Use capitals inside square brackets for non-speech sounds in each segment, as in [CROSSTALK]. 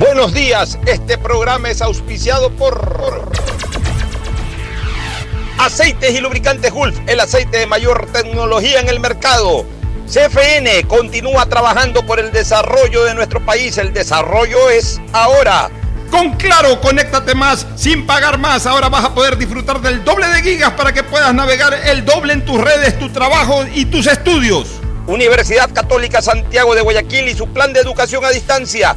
Buenos días, este programa es auspiciado por Aceites y lubricantes Gulf, el aceite de mayor tecnología en el mercado. CFN continúa trabajando por el desarrollo de nuestro país. El desarrollo es ahora. Con Claro, conéctate más sin pagar más. Ahora vas a poder disfrutar del doble de gigas para que puedas navegar el doble en tus redes, tu trabajo y tus estudios. Universidad Católica Santiago de Guayaquil y su plan de educación a distancia,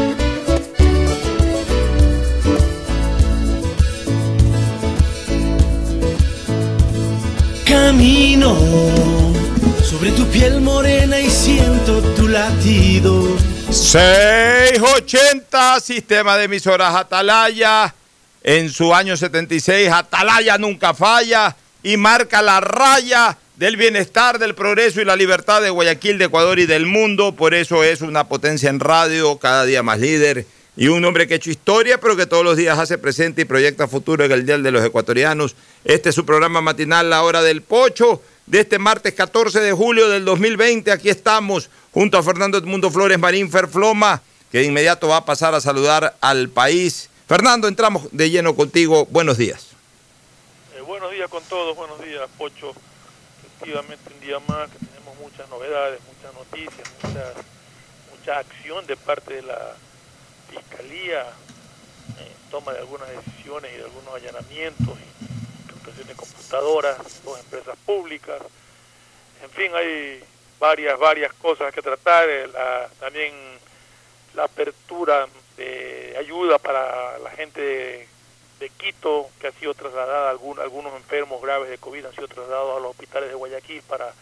Camino sobre tu piel morena y siento tu latido. 680, sistema de emisoras Atalaya. En su año 76, Atalaya nunca falla y marca la raya del bienestar, del progreso y la libertad de Guayaquil, de Ecuador y del mundo. Por eso es una potencia en radio, cada día más líder. Y un hombre que ha hecho historia, pero que todos los días hace presente y proyecta futuro en el Día de los Ecuatorianos. Este es su programa matinal, La Hora del Pocho de este martes 14 de julio del 2020. Aquí estamos junto a Fernando Edmundo Flores Marín Ferfloma, que de inmediato va a pasar a saludar al país. Fernando, entramos de lleno contigo. Buenos días. Eh, buenos días con todos, buenos días, Pocho. Efectivamente, un día más que tenemos muchas novedades, muchas noticias, mucha, mucha acción de parte de la Eh, toma de algunas decisiones y de algunos allanamientos de computadoras, dos empresas públicas, en fin, hay varias, varias cosas que tratar, eh, también la apertura de ayuda para la gente de, Quito, que ha sido trasladada, algunos, algunos enfermos graves de COVID han sido trasladados a los hospitales de Guayaquil para,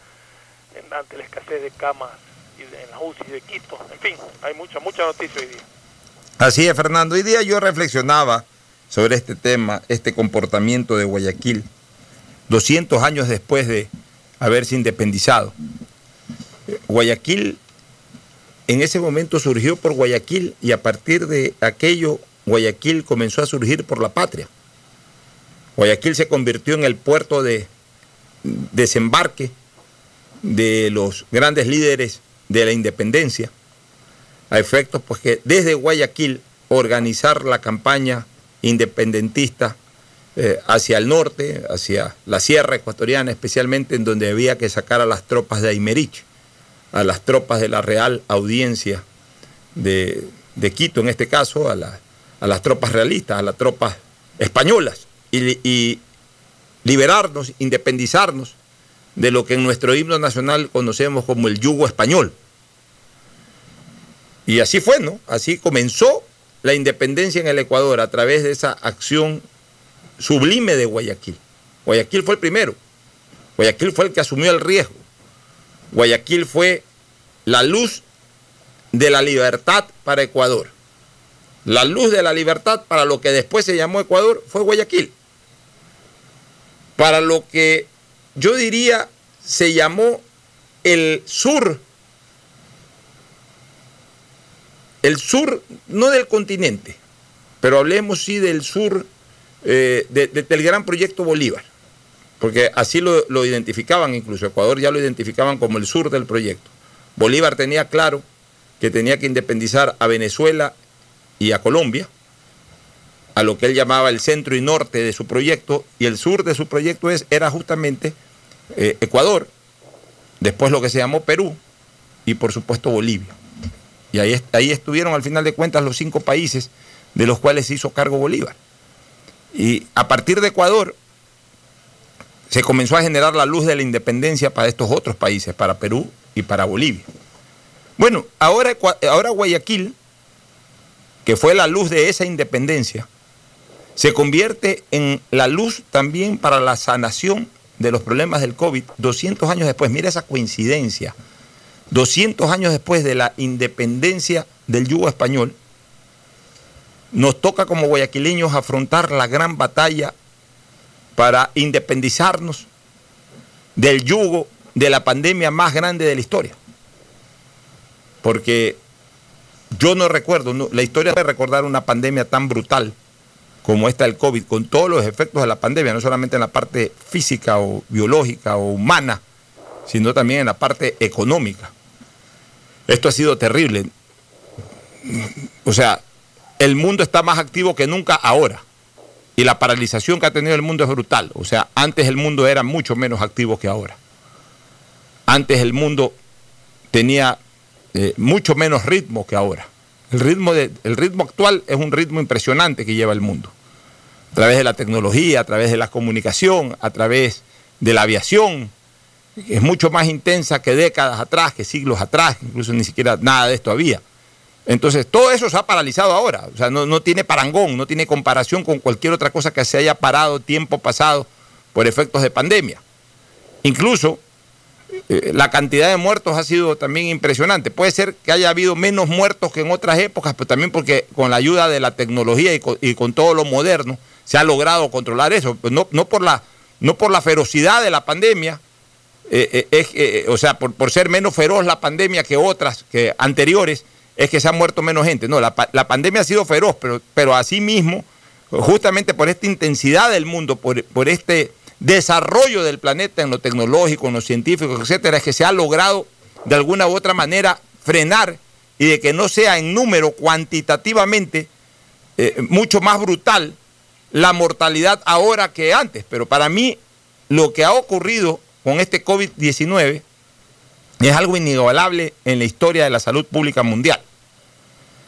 ante la escasez de camas y en las UCI de Quito, en fin, hay mucha, mucha noticia hoy día. Así es, Fernando. Hoy día yo reflexionaba sobre este tema, este comportamiento de Guayaquil, 200 años después de haberse independizado. Guayaquil en ese momento surgió por Guayaquil y a partir de aquello Guayaquil comenzó a surgir por la patria. Guayaquil se convirtió en el puerto de desembarque de los grandes líderes de la independencia, a efectos pues que desde Guayaquil organizar la campaña independentista eh, hacia el norte, hacia la sierra ecuatoriana, especialmente en donde había que sacar a las tropas de Aymerich, a las tropas de la Real Audiencia de, Quito, en este caso, a, a, las tropas realistas, a las tropas españolas, y liberarnos, independizarnos de lo que en nuestro himno nacional conocemos como el yugo español. Y así fue, ¿no? Así comenzó la independencia en el Ecuador a través de esa acción sublime de Guayaquil. Guayaquil fue el primero. Guayaquil fue el que asumió el riesgo. Guayaquil fue la luz de la libertad para Ecuador. La luz de la libertad para lo que después se llamó Ecuador fue Guayaquil. Para lo que yo diría se llamó el sur el sur, no del continente, pero hablemos sí del sur eh, del gran proyecto Bolívar. porque así lo, lo identificaban incluso, Ecuador ya lo identificaban como el sur del proyecto. Bolívar tenía claro que tenía que independizar a Venezuela y a Colombia, a lo que él llamaba el centro y norte de su proyecto, y el sur de su proyecto es, era justamente eh, Ecuador, después lo que se llamó Perú, y por supuesto Bolivia. Y ahí, ahí estuvieron al final de cuentas los cinco países de los cuales se hizo cargo Bolívar. Y a partir de Ecuador se comenzó a generar la luz de la independencia para estos otros países, para Perú y para Bolivia. Bueno, ahora, ahora Guayaquil, que fue la luz de esa independencia, se convierte en la luz también para la sanación de los problemas del COVID 200 años después. Mira esa coincidencia. 200 años después de la independencia del yugo español, nos toca como guayaquileños afrontar la gran batalla para independizarnos del yugo de la pandemia más grande de la historia. Porque yo no recuerdo, no- la historia de recordar una pandemia tan brutal como esta del COVID, con todos los efectos de la pandemia, no solamente en la parte física o biológica o humana, sino también en la parte económica. Esto ha sido terrible. O sea, el mundo está más activo que nunca ahora. Y la paralización que ha tenido el mundo es brutal. O sea, antes el mundo era mucho menos activo que ahora. Antes el mundo tenía eh, mucho menos ritmo que ahora. El ritmo, de- el ritmo actual es un ritmo impresionante que lleva el mundo. A través de la tecnología, a través de la comunicación, a través de la aviación. Es mucho más intensa que décadas atrás, que siglos atrás, incluso ni siquiera nada de esto había. Entonces, todo eso se ha paralizado ahora. O sea, no, no tiene parangón, no tiene comparación con cualquier otra cosa que se haya parado tiempo pasado por efectos de pandemia. Incluso eh, la cantidad de muertos ha sido también impresionante. Puede ser que haya habido menos muertos que en otras épocas, pero también porque con la ayuda de la tecnología y con, y con todo lo moderno se ha logrado controlar eso. No, no, por, la, no por la ferocidad de la pandemia, eh, eh, eh, o sea, por, por ser menos feroz la pandemia que otras, que anteriores, es que se ha muerto menos gente. No, la, la pandemia ha sido feroz, pero, pero asimismo, justamente por esta intensidad del mundo, por, por este desarrollo del planeta en lo tecnológico, en lo científico, etcétera, es que se ha logrado de alguna u otra manera frenar y de que no sea en número cuantitativamente mucho más brutal la mortalidad ahora que antes. Pero para mí lo que ha ocurrido con este COVID-19 es algo inigualable en la historia de la salud pública mundial.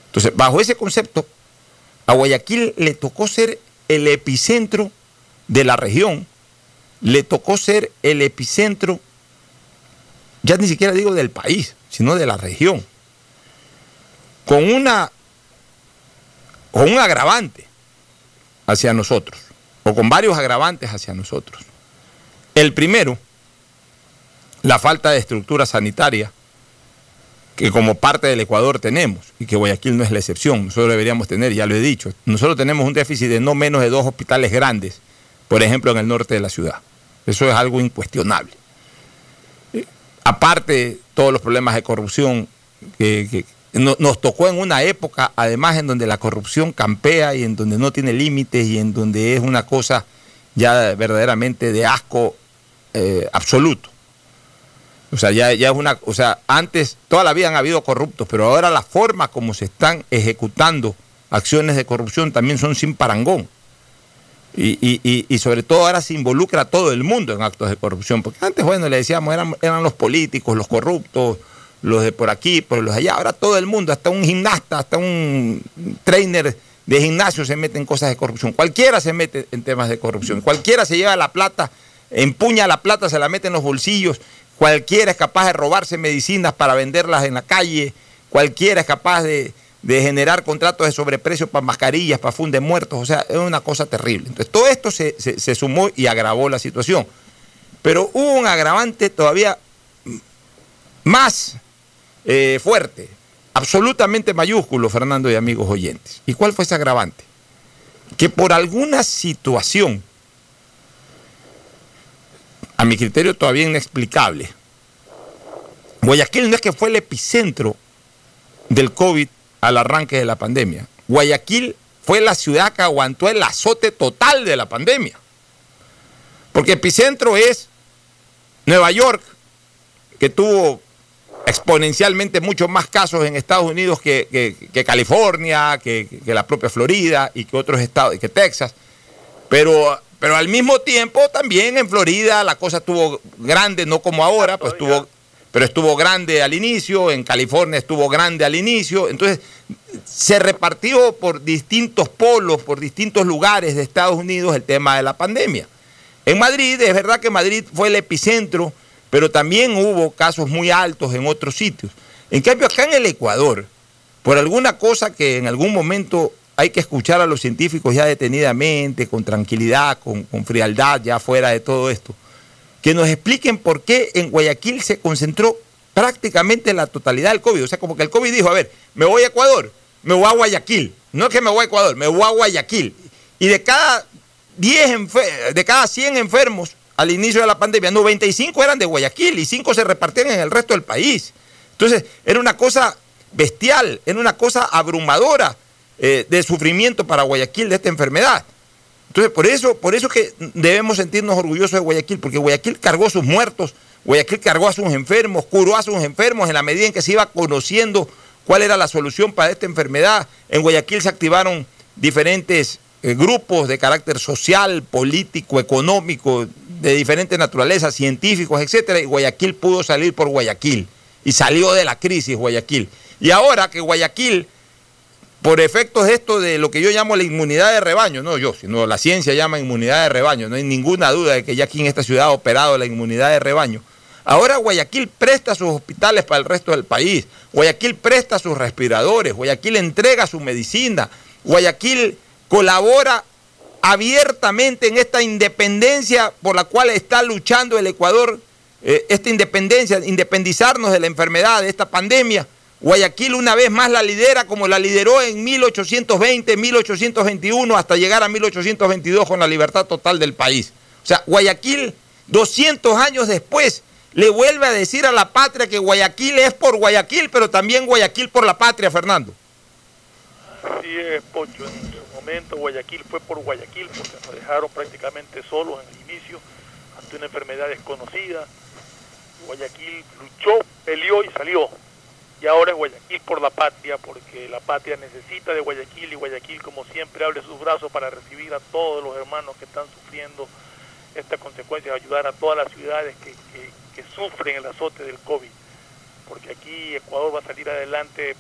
Entonces, bajo ese concepto, a Guayaquil le tocó ser el epicentro de la región, le tocó ser el epicentro, ya ni siquiera digo del país, sino de la región, con una con un agravante hacia nosotros, o con varios agravantes hacia nosotros. El primero, la falta de estructura sanitaria que como parte del Ecuador tenemos, y que Guayaquil no es la excepción, nosotros deberíamos tener, ya lo he dicho, nosotros tenemos un déficit de no menos de dos hospitales grandes, por ejemplo, en el norte de la ciudad. Eso es algo incuestionable. Aparte, todos los problemas de corrupción que, que no- nos tocó en una época, además, en donde la corrupción campea y en donde no tiene límites y en donde es una cosa ya verdaderamente de asco eh, absoluto. O sea, ya, ya es una, o sea, antes toda la vida han habido corruptos, pero ahora la forma como se están ejecutando acciones de corrupción también son sin parangón. Y, y- y- y sobre todo ahora se involucra a todo el mundo en actos de corrupción, porque antes, bueno, le decíamos, eran, eran los políticos, los corruptos, los de por aquí, por los de allá, ahora todo el mundo, hasta un gimnasta, hasta un trainer de gimnasio se mete en cosas de corrupción, cualquiera se mete en temas de corrupción, cualquiera se lleva la plata, empuña la plata, se la mete en los bolsillos, cualquiera es capaz de robarse medicinas para venderlas en la calle, cualquiera es capaz de, de generar contratos de sobreprecio para mascarillas, para funde muertos, o sea, es una cosa terrible. Entonces, todo esto se, se- sumó y agravó la situación. Pero hubo un agravante todavía más eh, fuerte, absolutamente mayúsculo, Fernando y amigos oyentes. ¿Y cuál fue ese agravante? Que por alguna situación, a mi criterio todavía inexplicable, Guayaquil no es que fue el epicentro del COVID al arranque de la pandemia. Guayaquil fue la ciudad que aguantó el azote total de la pandemia. Porque epicentro es Nueva York, que tuvo exponencialmente muchos más casos en Estados Unidos que, California, que, la propia Florida y que otros estados, que Texas. Pero, pero al mismo tiempo también en Florida la cosa estuvo grande, no como ahora, pues estuvo, pero estuvo grande al inicio, en California estuvo grande al inicio. Entonces se repartió por distintos polos, por distintos lugares de Estados Unidos el tema de la pandemia. En Madrid, es verdad que Madrid fue el epicentro pero también hubo casos muy altos en otros sitios. En cambio, acá en el Ecuador, por alguna cosa que en algún momento hay que escuchar a los científicos ya detenidamente, con tranquilidad, con, frialdad, ya fuera de todo esto, que nos expliquen por qué en Guayaquil se concentró prácticamente la totalidad del COVID. O sea, como que el COVID dijo, a ver, me voy a Ecuador, me voy a Guayaquil. No es que me voy a Ecuador, me voy a Guayaquil. Y de cada 10 de cada 100 enfermos, al inicio de la pandemia, 95 eran de Guayaquil y 5 se repartían en el resto del país. Entonces, era una cosa bestial, era una cosa abrumadora eh, de sufrimiento para Guayaquil de esta enfermedad. Entonces, por eso, por eso que debemos sentirnos orgullosos de Guayaquil, porque Guayaquil cargó sus muertos, Guayaquil cargó a sus enfermos, curó a sus enfermos en la medida en que se iba conociendo cuál era la solución para esta enfermedad. En Guayaquil se activaron diferentes eh, grupos de carácter social, político, económico, de diferentes naturalezas, científicos, etcétera, y Guayaquil pudo salir por Guayaquil y salió de la crisis Guayaquil. Y ahora que Guayaquil, por efectos esto de lo que yo llamo la inmunidad de rebaño, no yo, sino la ciencia llama inmunidad de rebaño, no hay ninguna duda de que ya aquí en esta ciudad ha operado la inmunidad de rebaño. Ahora Guayaquil presta sus hospitales para el resto del país, Guayaquil presta sus respiradores, Guayaquil entrega su medicina, Guayaquil colabora abiertamente en esta independencia por la cual está luchando el Ecuador, eh, esta independencia, independizarnos de la enfermedad, de esta pandemia. Guayaquil una vez más la lidera como la lideró en 1820, 1821, hasta llegar a 1822 con la libertad total del país. O sea, Guayaquil, 200 años después, le vuelve a decir a la patria que Guayaquil es por Guayaquil, pero también Guayaquil por la patria, Fernando. Sí, es, Pocho momento Guayaquil fue por Guayaquil porque nos dejaron prácticamente solos en el inicio ante una enfermedad desconocida. Guayaquil luchó, peleó y salió. Y ahora es Guayaquil por la patria, porque la patria necesita de Guayaquil y Guayaquil, como siempre, abre sus brazos para recibir a todos los hermanos que están sufriendo esta consecuencia, ayudar a todas las ciudades que, que sufren el azote del COVID. Porque aquí Ecuador va a salir adelante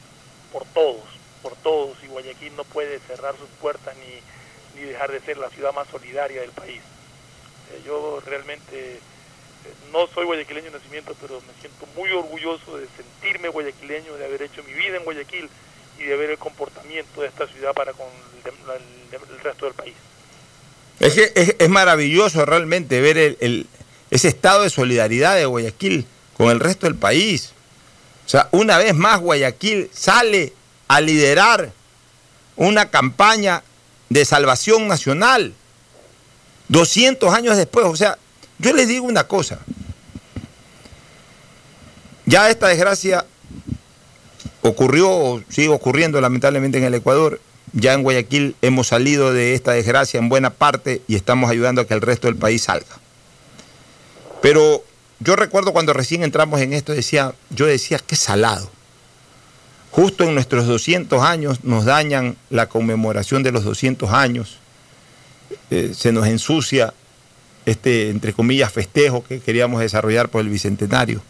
por todos por todos y Guayaquil no puede cerrar sus puertas ni, ni dejar de ser la ciudad más solidaria del país. Eh, yo realmente no soy guayaquileño de nacimiento, pero me siento muy orgulloso de sentirme guayaquileño, de haber hecho mi vida en Guayaquil y de ver el comportamiento de esta ciudad para con el, resto del país. Es, que es, maravilloso realmente ver el, ese estado de solidaridad de Guayaquil con el resto del país. O sea, una vez más Guayaquil sale a liderar una campaña de salvación nacional. 200 años después, o sea, yo les digo una cosa. Ya esta desgracia ocurrió o sigue ocurriendo lamentablemente en el Ecuador. Ya en Guayaquil hemos salido de esta desgracia en buena parte y estamos ayudando a que el resto del país salga. Pero yo recuerdo cuando recién entramos en esto, decía, yo decía, qué salado. Justo en nuestros 200 años nos dañan la conmemoración de los 200 años, eh, se nos ensucia este, entre comillas, festejo que queríamos desarrollar por el Bicentenario.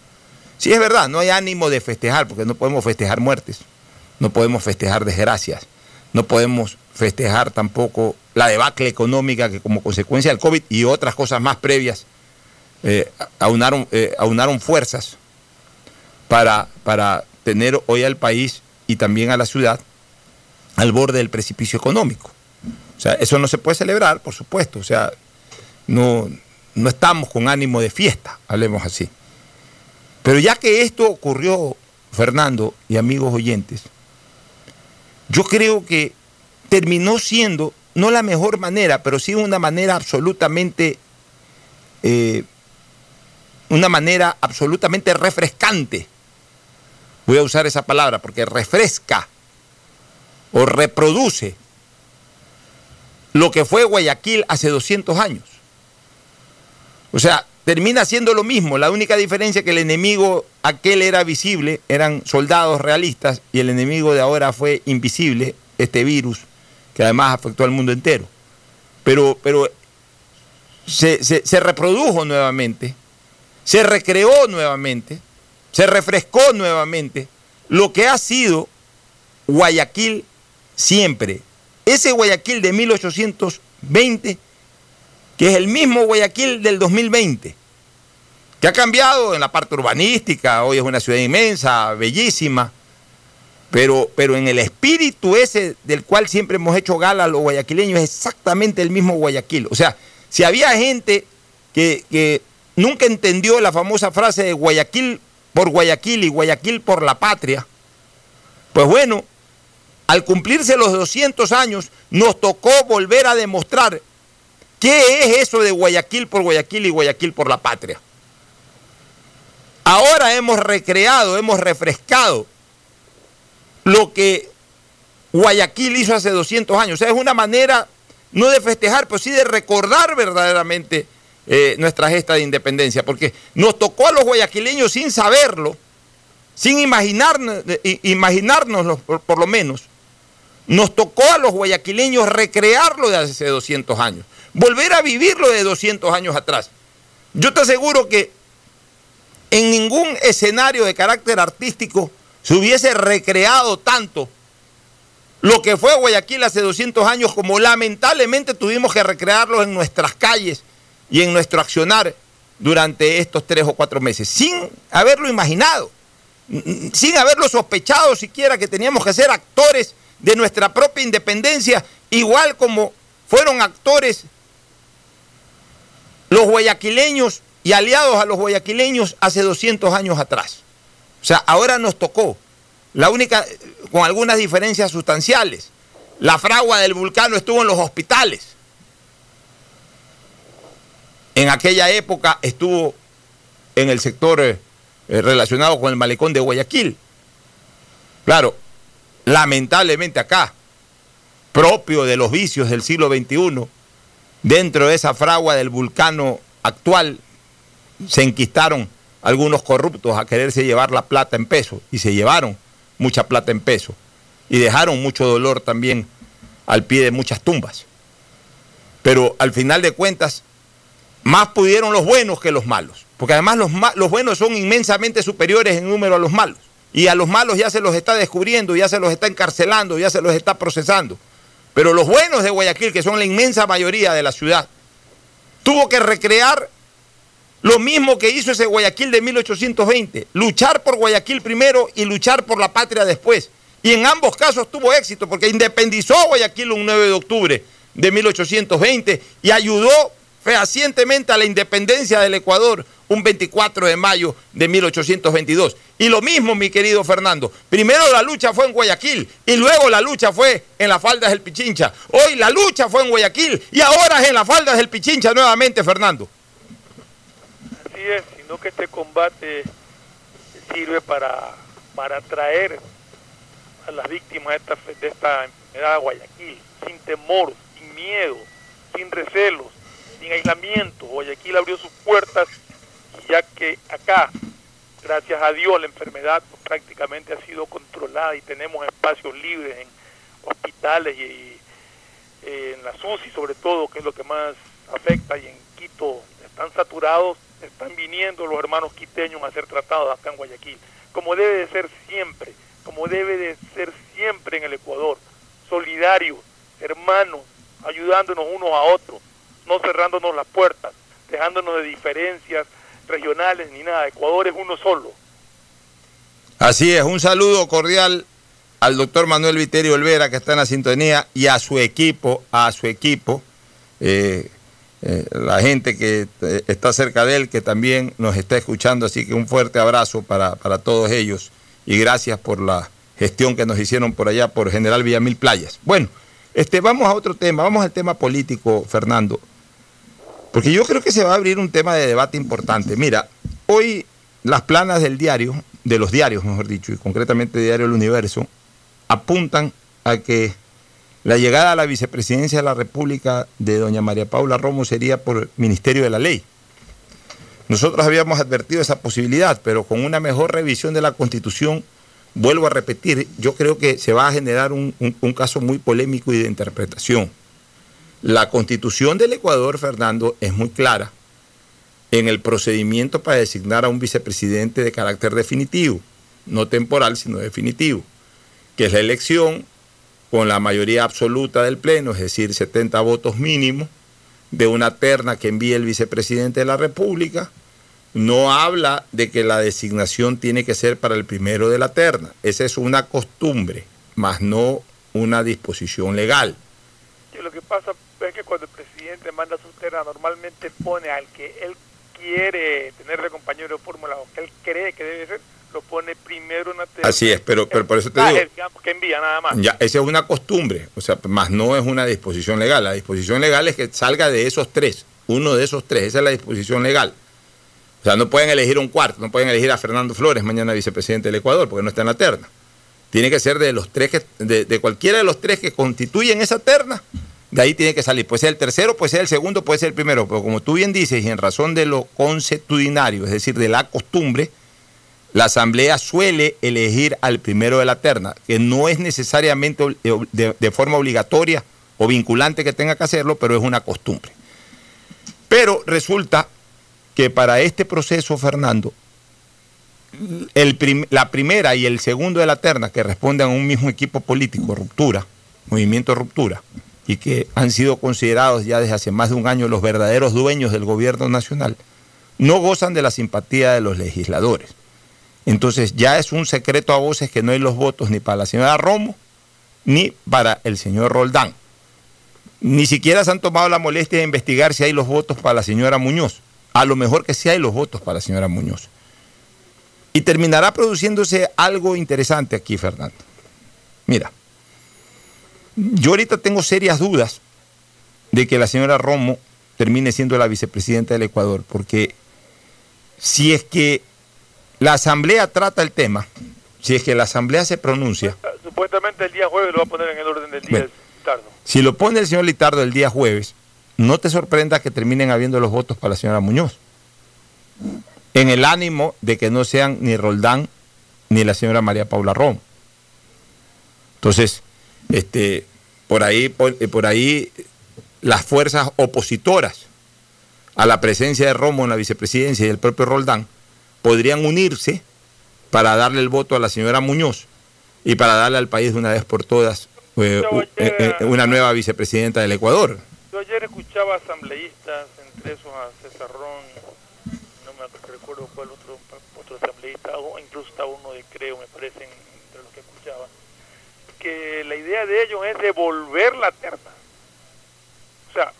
Sí, es verdad, no hay ánimo de festejar, porque no podemos festejar muertes, no podemos festejar desgracias, no podemos festejar tampoco la debacle económica que como consecuencia del COVID y otras cosas más previas eh, aunaron, eh, aunaron fuerzas para, para tener hoy al país y también a la ciudad al borde del precipicio económico. O sea, eso no se puede celebrar, por supuesto. O sea, no, no estamos con ánimo de fiesta, hablemos así. Pero ya que esto ocurrió, Fernando y amigos oyentes, yo creo que terminó siendo no la mejor manera, pero sí una manera absolutamente, eh, una manera absolutamente refrescante voy a usar esa palabra porque refresca o reproduce lo que fue Guayaquil hace 200 años. O sea, termina siendo lo mismo. La única diferencia es que el enemigo aquel era visible, eran soldados realistas, y el enemigo de ahora fue invisible, este virus, que además afectó al mundo entero. Pero, pero se, se reprodujo nuevamente, se recreó nuevamente, se refrescó nuevamente lo que ha sido Guayaquil siempre. Ese Guayaquil de 1820, que es el mismo Guayaquil del 2020 que ha cambiado en la parte urbanística, hoy es una ciudad inmensa, bellísima, pero, pero en el espíritu ese del cual siempre hemos hecho gala los guayaquileños es exactamente el mismo Guayaquil. O sea, si había gente que, que nunca entendió la famosa frase de Guayaquil por Guayaquil y Guayaquil por la patria, pues bueno, al cumplirse los 200 años, nos tocó volver a demostrar qué es eso de Guayaquil por Guayaquil y Guayaquil por la patria. Ahora hemos recreado, hemos refrescado lo que Guayaquil hizo hace 200 años. O sea, es una manera no de festejar, pero sí de recordar verdaderamente eh, nuestra gesta de independencia, porque nos tocó a los guayaquileños sin saberlo, sin imaginarnos, imaginárnoslo por, por lo menos, nos tocó a los guayaquileños recrearlo de hace 200 años, volver a vivirlo de 200 años atrás. Yo te aseguro que en ningún escenario de carácter artístico se hubiese recreado tanto lo que fue Guayaquil hace 200 años como lamentablemente tuvimos que recrearlo en nuestras calles y en nuestro accionar durante estos tres o cuatro meses, sin haberlo imaginado, sin haberlo sospechado siquiera que teníamos que ser actores de nuestra propia independencia, igual como fueron actores los guayaquileños y aliados a los guayaquileños hace 200 años atrás. O sea, ahora nos tocó, la única, con algunas diferencias sustanciales. La fragua del vulcano estuvo en los hospitales. En aquella época estuvo en el sector eh, relacionado con el malecón de Guayaquil. Claro, lamentablemente acá, propio de los vicios del siglo XXI, dentro de esa fragua del vulcano actual, se enquistaron algunos corruptos a quererse llevar la plata en peso y se llevaron mucha plata en peso y dejaron mucho dolor también al pie de muchas tumbas. Pero al final de cuentas, más pudieron los buenos que los malos, porque además los, los buenos son inmensamente superiores en número a los malos. Y a los malos ya se los está descubriendo, ya se los está encarcelando, ya se los está procesando. Pero los buenos de Guayaquil, que son la inmensa mayoría de la ciudad, tuvo que recrear lo mismo que hizo ese Guayaquil de 1820, luchar por Guayaquil primero y luchar por la patria después. Y en ambos casos tuvo éxito porque independizó Guayaquil un 9 de octubre de 1820 y ayudó fehacientemente a la independencia del Ecuador un 24 de mayo de 1822. Y lo mismo, mi querido Fernando, primero la lucha fue en Guayaquil y luego la lucha fue en las faldas del Pichincha. Hoy la lucha fue en Guayaquil y ahora es en las faldas del Pichincha nuevamente, Fernando sino que este combate sirve para, para atraer a las víctimas de esta, de esta enfermedad de Guayaquil, sin temor, sin miedo, sin recelos, sin aislamiento. Guayaquil abrió sus puertas, ya que acá, gracias a Dios, la enfermedad prácticamente ha sido controlada y tenemos espacios libres en hospitales y, eh, en la SUSI sobre todo, que es lo que más afecta, y en Quito están saturados están viniendo los hermanos quiteños a ser tratados acá en Guayaquil, como debe de ser siempre, como debe de ser siempre en el Ecuador, solidarios, hermanos, ayudándonos unos a otros, no cerrándonos las puertas, dejándonos de diferencias regionales ni nada, Ecuador es uno solo. Así es, un saludo cordial al doctor Manuel Viterio Olvera que está en la sintonía y a su equipo, a su equipo. Eh, eh, la gente que eh, está cerca de él, que también nos está escuchando, así que un fuerte abrazo para, todos ellos y gracias por la gestión que nos hicieron por allá por General Villamil Playas. Bueno, este, vamos a otro tema, vamos al tema político, Fernando, porque yo creo que se va a abrir un tema de debate importante. Mira, hoy las planas del diario, de los diarios, mejor dicho, y concretamente Diario El Universo, apuntan a que la llegada a la vicepresidencia de la República de doña María Paula Romo sería por Ministerio de la Ley. Nosotros habíamos advertido esa posibilidad, pero con una mejor revisión de la Constitución, vuelvo a repetir, yo creo que se va a generar un, un caso muy polémico y de interpretación. La Constitución del Ecuador, Fernando, es muy clara en el procedimiento para designar a un vicepresidente de carácter definitivo, no temporal, sino definitivo, que es la elección con la mayoría absoluta del Pleno, es decir, 70 votos mínimos, de una terna que envíe el vicepresidente de la República, no habla de que la designación tiene que ser para el primero de la terna. Esa es una costumbre, más no una disposición legal. Lo que pasa es que cuando el presidente manda su terna, normalmente pone al que él quiere tener de compañero de fórmula o que él cree que debe ser, lo pone primero en la terna. Así es, pero, pero por eso te digo. que envía nada más. Ya, esa es una costumbre, o sea, más no es una disposición legal. La disposición legal es que salga de esos tres, uno de esos tres, esa es la disposición legal. O sea, no pueden elegir un cuarto, no pueden elegir a Fernando Flores mañana vicepresidente del Ecuador, porque no está en la terna. Tiene que ser de los tres que, de, de cualquiera de los tres que constituyen esa terna, de ahí tiene que salir. Puede ser el tercero, puede ser el segundo, puede ser el primero. Pero como tú bien dices, y en razón de lo consuetudinario, es decir, de la costumbre, la Asamblea suele elegir al primero de la terna, que no es necesariamente de, forma obligatoria o vinculante que tenga que hacerlo, pero es una costumbre. Pero resulta que para este proceso, Fernando, la primera y el segundo de la terna, que responden a un mismo equipo político, ruptura, movimiento ruptura, y que han sido considerados ya desde hace más de un año los verdaderos dueños del gobierno nacional, no gozan de la simpatía de los legisladores. Entonces ya es un secreto a voces que no hay los votos ni para la señora Romo ni para el señor Roldán. Ni siquiera se han tomado la molestia de investigar si hay los votos para la señora Muñoz. A lo mejor que sí hay los votos para la señora Muñoz. Y terminará produciéndose algo interesante aquí, Fernando. Mira, yo ahorita tengo serias dudas de que la señora Romo termine siendo la vicepresidenta del Ecuador, porque si es que la Asamblea trata el tema, si es que la Asamblea se pronuncia... Supuestamente el día jueves lo va a poner en el orden del día bueno, Litardo. Si lo pone el señor Litardo el día jueves, no te sorprenda que terminen habiendo los votos para la señora Muñoz. En el ánimo de que no sean ni Roldán ni la señora María Paula Romo. Entonces, este, por, ahí, por, eh, por ahí las fuerzas opositoras a la presencia de Romo en la vicepresidencia y el propio Roldán podrían unirse para darle el voto a la señora Muñoz y para darle al país de una vez por todas eh, ayer, eh, una nueva vicepresidenta del Ecuador. Yo ayer escuchaba asambleístas, entre esos a César no me recuerdo cuál otro, otro asambleísta, o incluso está uno de Creo, me parece, entre los que escuchaba, que la idea de ellos es devolver la terna. O sea,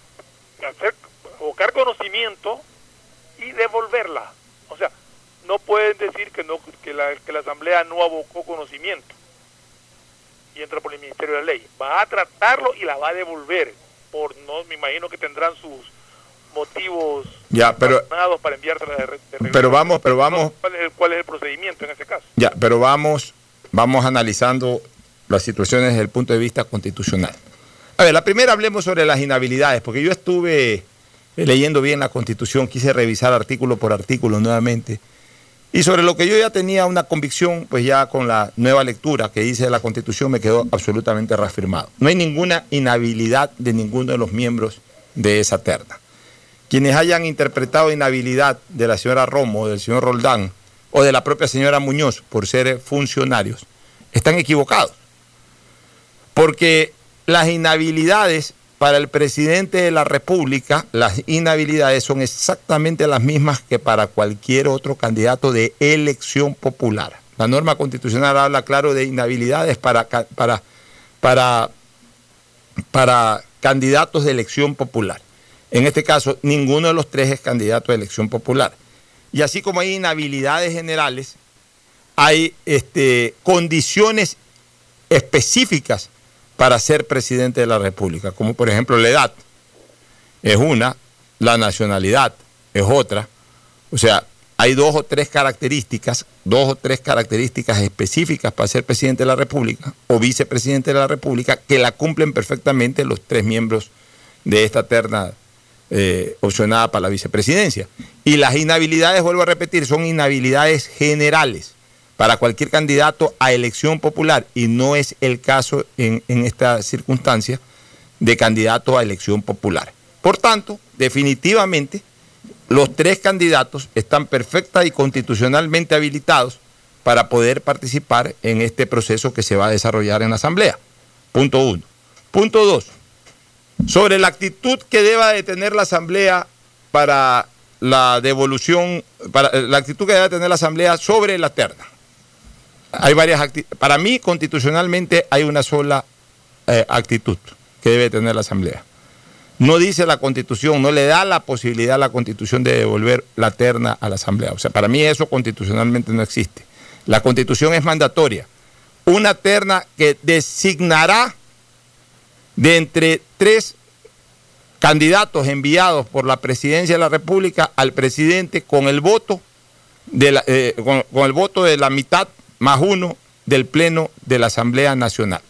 hacer, abocar conocimiento y devolverla. O sea, no pueden decir que, no, que, la, que la Asamblea no abocó conocimiento y entra por el Ministerio de la Ley. Va a tratarlo y la va a devolver. Por no, me imagino que tendrán sus motivos ya, pero, para enviársela de, de Pero vamos, pero vamos. ¿Cuál es, el, ¿Cuál es el procedimiento en ese caso? Ya, pero vamos, vamos analizando las situaciones desde el punto de vista constitucional. A ver, la primera hablemos sobre las inhabilidades, porque yo estuve leyendo bien la constitución, quise revisar artículo por artículo nuevamente, y sobre lo que yo ya tenía una convicción, pues ya con la nueva lectura que hice de la constitución me quedó absolutamente reafirmado. No hay ninguna inhabilidad de ninguno de los miembros de esa terna. Quienes hayan interpretado inhabilidad de la señora Romo, del señor Roldán o de la propia señora Muñoz por ser funcionarios, están equivocados. Porque las inhabilidades para el presidente de la República, las inhabilidades son exactamente las mismas que para cualquier otro candidato de elección popular. La norma constitucional habla claro de inhabilidades para, para, para, para candidatos de elección popular. En este caso, ninguno de los tres es candidato de elección popular. Y así como hay inhabilidades generales, hay este, condiciones específicas para ser presidente de la República, como por ejemplo la edad. Es una, la nacionalidad es otra, o sea, hay dos o tres características, dos o tres características específicas para ser presidente de la República o vicepresidente de la República que la cumplen perfectamente los tres miembros de esta terna eh, opcionada para la vicepresidencia. Y las inhabilidades, vuelvo a repetir, son inhabilidades generales para cualquier candidato a elección popular y no es el caso en, esta circunstancia de candidato a elección popular. Por tanto, definitivamente, los tres candidatos están perfecta y constitucionalmente habilitados para poder participar en este proceso que se va a desarrollar en la Asamblea. Punto uno. Punto dos. Sobre la actitud que deba de tener la Asamblea para la devolución, para la actitud que debe tener la Asamblea sobre la terna. Hay varias Para mí, constitucionalmente, hay una sola eh, actitud que debe tener la Asamblea. No dice la Constitución, no le da la posibilidad a la Constitución de devolver la terna a la Asamblea. O sea, para mí eso constitucionalmente no existe. La Constitución es mandatoria. Una terna que designará de entre tres candidatos enviados por la presidencia de la República al presidente con el voto de eh, con el voto de la mitad más uno del Pleno de la Asamblea Nacional.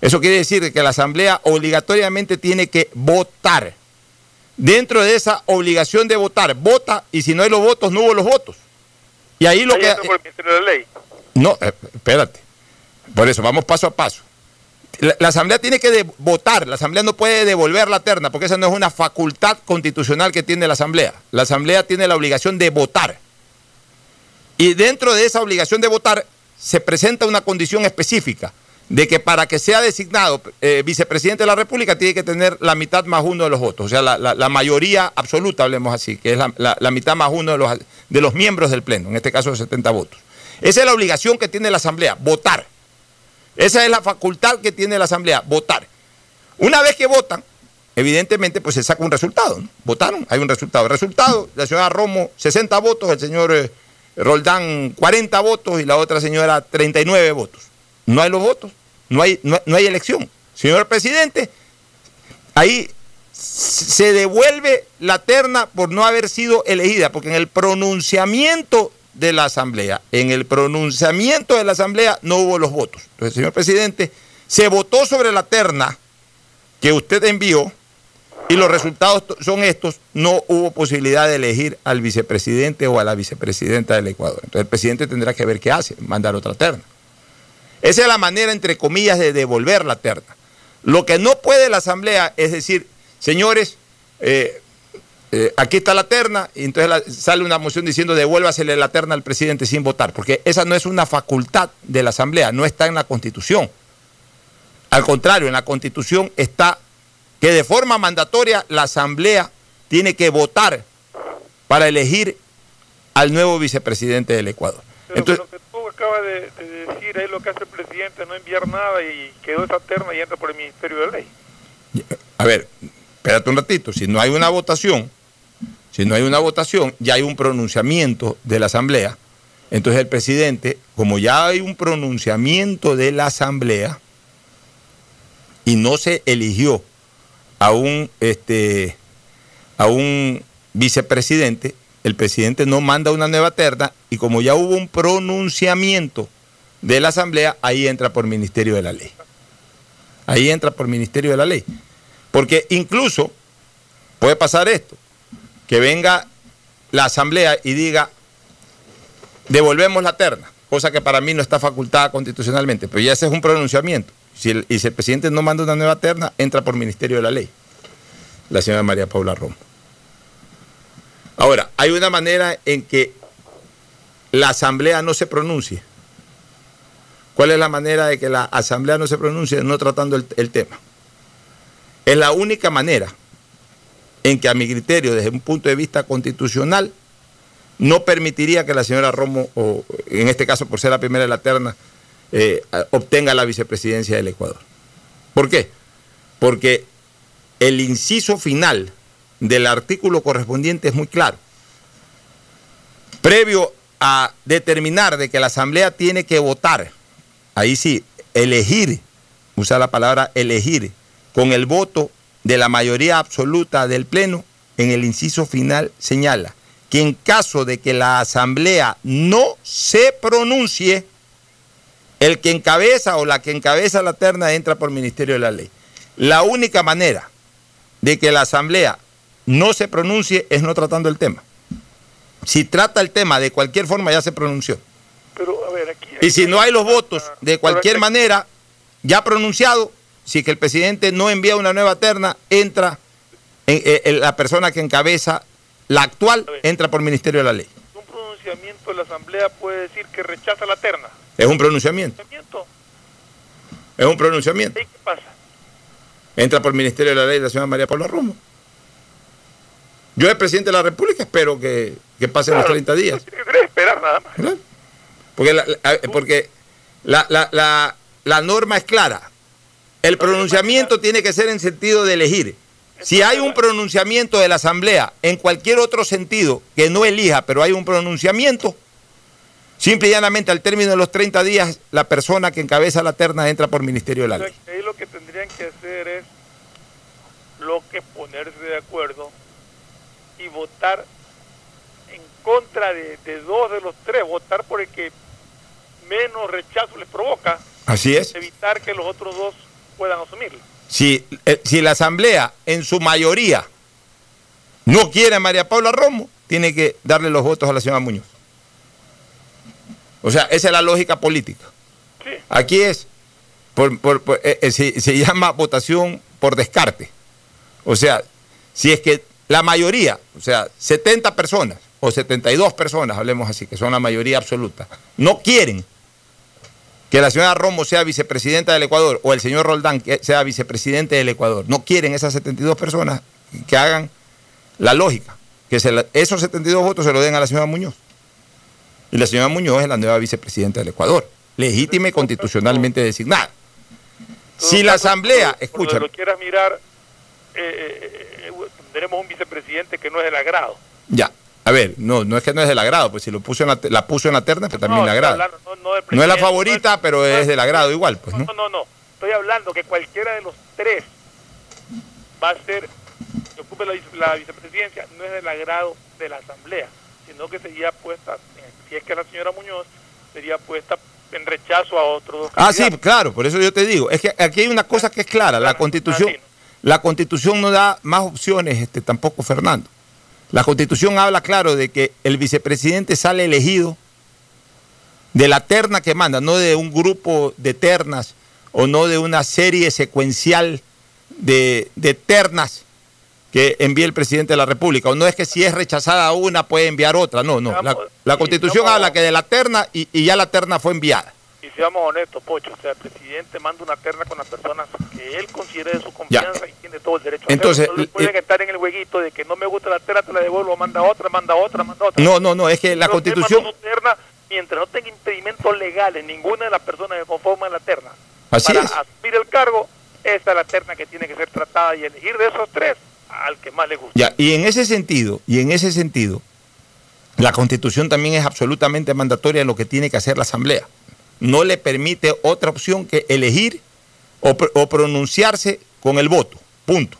Eso quiere decir que la Asamblea obligatoriamente tiene que votar. Dentro de esa obligación de votar, vota y si no hay los votos, no hubo los votos. Y ahí lo que... Por el ley. No, eh, espérate. Por eso, vamos paso a paso. La, Asamblea tiene que votar, la Asamblea no puede devolver la terna, porque esa no es una facultad constitucional que tiene la Asamblea. La Asamblea tiene la obligación de votar. Y dentro de esa obligación de votar se presenta una condición específica de que para que sea designado eh, vicepresidente de la República tiene que tener la mitad más uno de los votos, o sea, la, mayoría absoluta, hablemos así, que es la, mitad más uno de los, de los miembros del Pleno, en este caso de 70 votos. Esa es la obligación que tiene la Asamblea, votar. Esa es la facultad que tiene la Asamblea, votar. Una vez que votan, evidentemente, pues se saca un resultado. Votaron, hay un resultado. resultado, la señora Romo, 60 votos, el señor eh, Roldán, 40 votos y la otra señora, 39 votos no hay los votos, no hay, no, hay elección. Señor presidente, ahí se devuelve la terna por no haber sido elegida, porque en el pronunciamiento de la Asamblea, en el pronunciamiento de la Asamblea no hubo los votos. Entonces, señor presidente, se votó sobre la terna que usted envió y los resultados son estos, no hubo posibilidad de elegir al vicepresidente o a la vicepresidenta del Ecuador. Entonces el presidente tendrá que ver qué hace, mandar otra terna. Esa es la manera, entre comillas, de devolver la terna. Lo que no puede la Asamblea es decir, señores, eh, eh, aquí está la terna, y entonces sale una moción diciendo devuélvasele la terna al presidente sin votar, porque esa no es una facultad de la Asamblea, no está en la Constitución. Al contrario, en la Constitución está que de forma mandatoria la Asamblea tiene que votar para elegir al nuevo vicepresidente del Ecuador. entonces, acaba de, decir, ahí lo que hace el presidente, no enviar nada y quedó esa terna y entra por el Ministerio de Ley. A ver, espérate un ratito, si no hay una votación, si no hay una votación, ya hay un pronunciamiento de la Asamblea, entonces el presidente, como ya hay un pronunciamiento de la Asamblea y no se eligió a un, este, a un vicepresidente, el presidente no manda una nueva terna y como ya hubo un pronunciamiento de la Asamblea, ahí entra por Ministerio de la Ley. Ahí entra por Ministerio de la Ley. Porque incluso puede pasar esto, que venga la Asamblea y diga, devolvemos la terna, cosa que para mí no está facultada constitucionalmente, pero ya ese es un pronunciamiento. Si y si el presidente no manda una nueva terna, entra por Ministerio de la Ley. La señora María Paula Romo. Ahora, hay una manera en que la asamblea no se pronuncie. ¿Cuál es la manera de que la asamblea no se pronuncie no tratando el, tema? Es la única manera en que a mi criterio, desde un punto de vista constitucional, no permitiría que la señora Romo, o en este caso por ser la primera de la terna, eh, obtenga la vicepresidencia del Ecuador. ¿Por qué? Porque el inciso final del artículo correspondiente es muy claro. Previo a determinar de que la Asamblea tiene que votar, ahí sí, elegir, usa la palabra elegir, con el voto de la mayoría absoluta del Pleno, en el inciso final señala que en caso de que la Asamblea no se pronuncie, el que encabeza o la que encabeza la terna entra por Ministerio de la Ley. La única manera de que la Asamblea no se pronuncie es no tratando el tema. Si trata el tema de cualquier forma, ya se pronunció. Pero, a ver, aquí... Y si no hay los votos de cualquier manera, ya pronunciado, si que el presidente no envía una nueva terna, entra en- en- en la persona que encabeza la actual, entra por Ministerio de la Ley. Un pronunciamiento de la Asamblea puede decir que rechaza la terna. Es un pronunciamiento, es un pronunciamiento. ¿Y qué pasa? Entra por Ministerio de la Ley la señora María Paula Romo. Yo, el presidente de la República, espero que, que pasen los Claro, 30 días. [LAUGHS] Tiene que esperar nada más. ¿verdad? Porque, la, la- porque la, la- la- la norma es clara. El pronunciamiento tiene que ser en sentido de elegir. Si hay un pronunciamiento de la Asamblea en cualquier otro sentido que no elija, pero hay un pronunciamiento, simple y llanamente al término de los 30 días, la persona que encabeza la terna entra por Ministerio de la Ley. ahí lo que tendrían que hacer es lo que ponerse de acuerdo y votar en contra de, de dos de los tres, votar por el que menos rechazo les provoca, Así es. evitar que los otros dos puedan asumirlo. Si, eh, si la Asamblea en su mayoría no quiere a María Paula Romo, tiene que darle los votos a la señora Muñoz. O sea, esa es la lógica política. Sí. Aquí es, por, por- por- eh, eh, se, se llama votación por descarte. O sea, si es que la mayoría, o sea, 70 personas o 72 personas, hablemos así, que son la mayoría absoluta, no quieren que la señora Romo sea vicepresidenta del Ecuador o el señor Roldán que sea vicepresidente del Ecuador, no quieren esas 72 personas que hagan la lógica, que se la- esos 72 votos se lo den a la señora Muñoz. Y la señora Muñoz es la nueva vicepresidenta del Ecuador, legítima y constitucionalmente designada. Si la Asamblea, escucha, lo quieras mirar, eh, eh, eh, tendremos un vicepresidente que no es del agrado. ya, a ver, no, no es que no es del agrado, pues si lo puso en la, la puso en la terna, pues también No, le estoy agrada. no, no del No es la favorita, pero es del agrado igual, pues, no, ¿no? no, no. Estoy hablando que cualquiera de los tres va a ser, que ocupe la, la vicepresidencia, no es del agrado de la Asamblea, sino que sería puesta, eh, si es que la señora Muñoz, sería puesta en rechazo a otros Ah, sí, claro, por eso yo te digo. Es que aquí hay una cosa que es clara. La constitución, la constitución no da más opciones, este, tampoco Fernando. La constitución habla claro de que el vicepresidente sale elegido de la terna que manda, no de un grupo de ternas o no de una serie secuencial de, de ternas que envíe el presidente de la República. O no es que si es rechazada una puede enviar otra. No, no. La, constitución habla que de la terna y- y ya la terna fue enviada. Y seamos honestos, Pocho, o sea, el presidente manda una terna con las personas que él considere de su confianza y tiene todo el derecho a Entonces, hacerlo. No le pueden eh, estar en el jueguito de que no me gusta la terna, te la devuelvo, manda otra, manda otra, manda otra. No, no, no, es que la constitución... terna mientras no tenga impedimentos legales ninguna de las personas que conforman la terna Así para es. asumir el cargo, esa es la terna que tiene que ser tratada y elegir de esos tres al que más le guste. Ya, y en ese sentido, y en ese sentido, la constitución también es absolutamente mandatoria en lo que tiene que hacer la Asamblea. No le permite otra opción que elegir o, pr- o pronunciarse con el voto. Punto.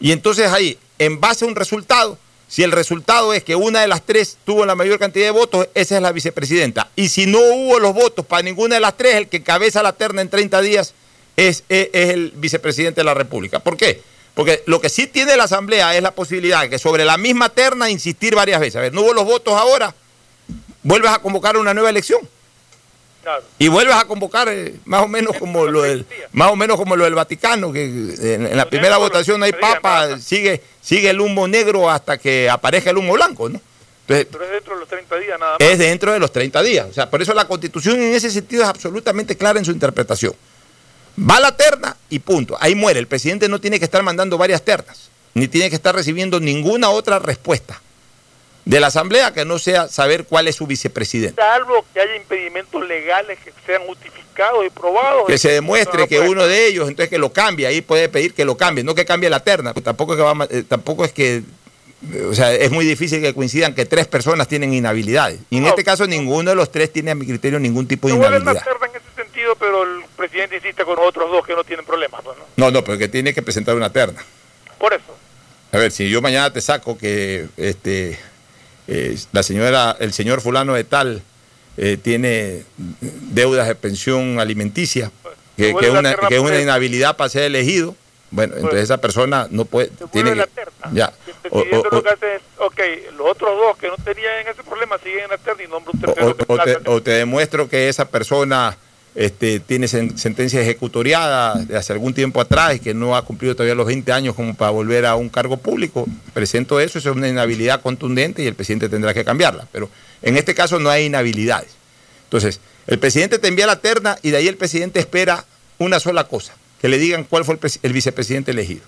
Y entonces ahí, en base a un resultado, si el resultado es que una de las tres tuvo la mayor cantidad de votos, esa es la vicepresidenta. Y si no hubo los votos para ninguna de las tres, el que encabeza la terna en 30 días es, es- es el vicepresidente de la República. ¿Por qué? Porque lo que sí tiene la Asamblea es la posibilidad de que sobre la misma terna insistir varias veces. A ver, no hubo los votos ahora, vuelves a convocar una nueva elección. Claro. Y vuelves a convocar eh, más o menos como lo del más o menos como lo del Vaticano, que en, en la primera votación hay papa, sigue, sigue el humo negro hasta que aparezca el humo blanco, ¿no? Entonces, Pero es dentro de los 30 días nada más. es dentro de los 30 días. O sea, por eso la constitución en ese sentido es absolutamente clara en su interpretación. Va la terna y punto. Ahí muere. El presidente no tiene que estar mandando varias ternas, ni tiene que estar recibiendo ninguna otra respuesta de la Asamblea que no sea saber cuál es su vicepresidente. Salvo que haya impedimentos legales que sean justificados y probados. que se demuestre lo que puede uno de ellos entonces que lo cambie ahí puede pedir que lo cambie no que cambie la terna pues tampoco es que va eh, tampoco es que eh, o sea es muy difícil que coincidan que tres personas tienen inhabilidades y en No. este caso ninguno de los tres tiene a mi criterio ningún tipo de inhabilidad terna en ese sentido, pero el presidente insiste con otros dos que no tienen problemas. pues, ¿no? no no pero que tiene que presentar una terna Por eso. a ver si yo mañana te saco que este eh, la señora el señor fulano de tal eh, tiene deudas de pensión alimenticia que, que es una que es una inhabilidad para ser elegido Bueno, entonces esa persona no puede. Tiene la terna. ya. El O- o- lo que hace es, ok, los otros dos que no tenían ese problema siguen en la terna y nombra un tercero. o- que o te, o te demuestro que esa persona este, tiene sen- sentencia ejecutoriada de hace algún tiempo atrás y que no ha cumplido todavía los 20 años como para volver a un cargo público. Presento eso, eso es una inhabilidad contundente y el presidente tendrá que cambiarla. Pero en este caso no hay inhabilidades. Entonces, el presidente te envía la terna y de ahí el presidente espera una sola cosa, que le digan cuál fue el, el vicepresidente elegido.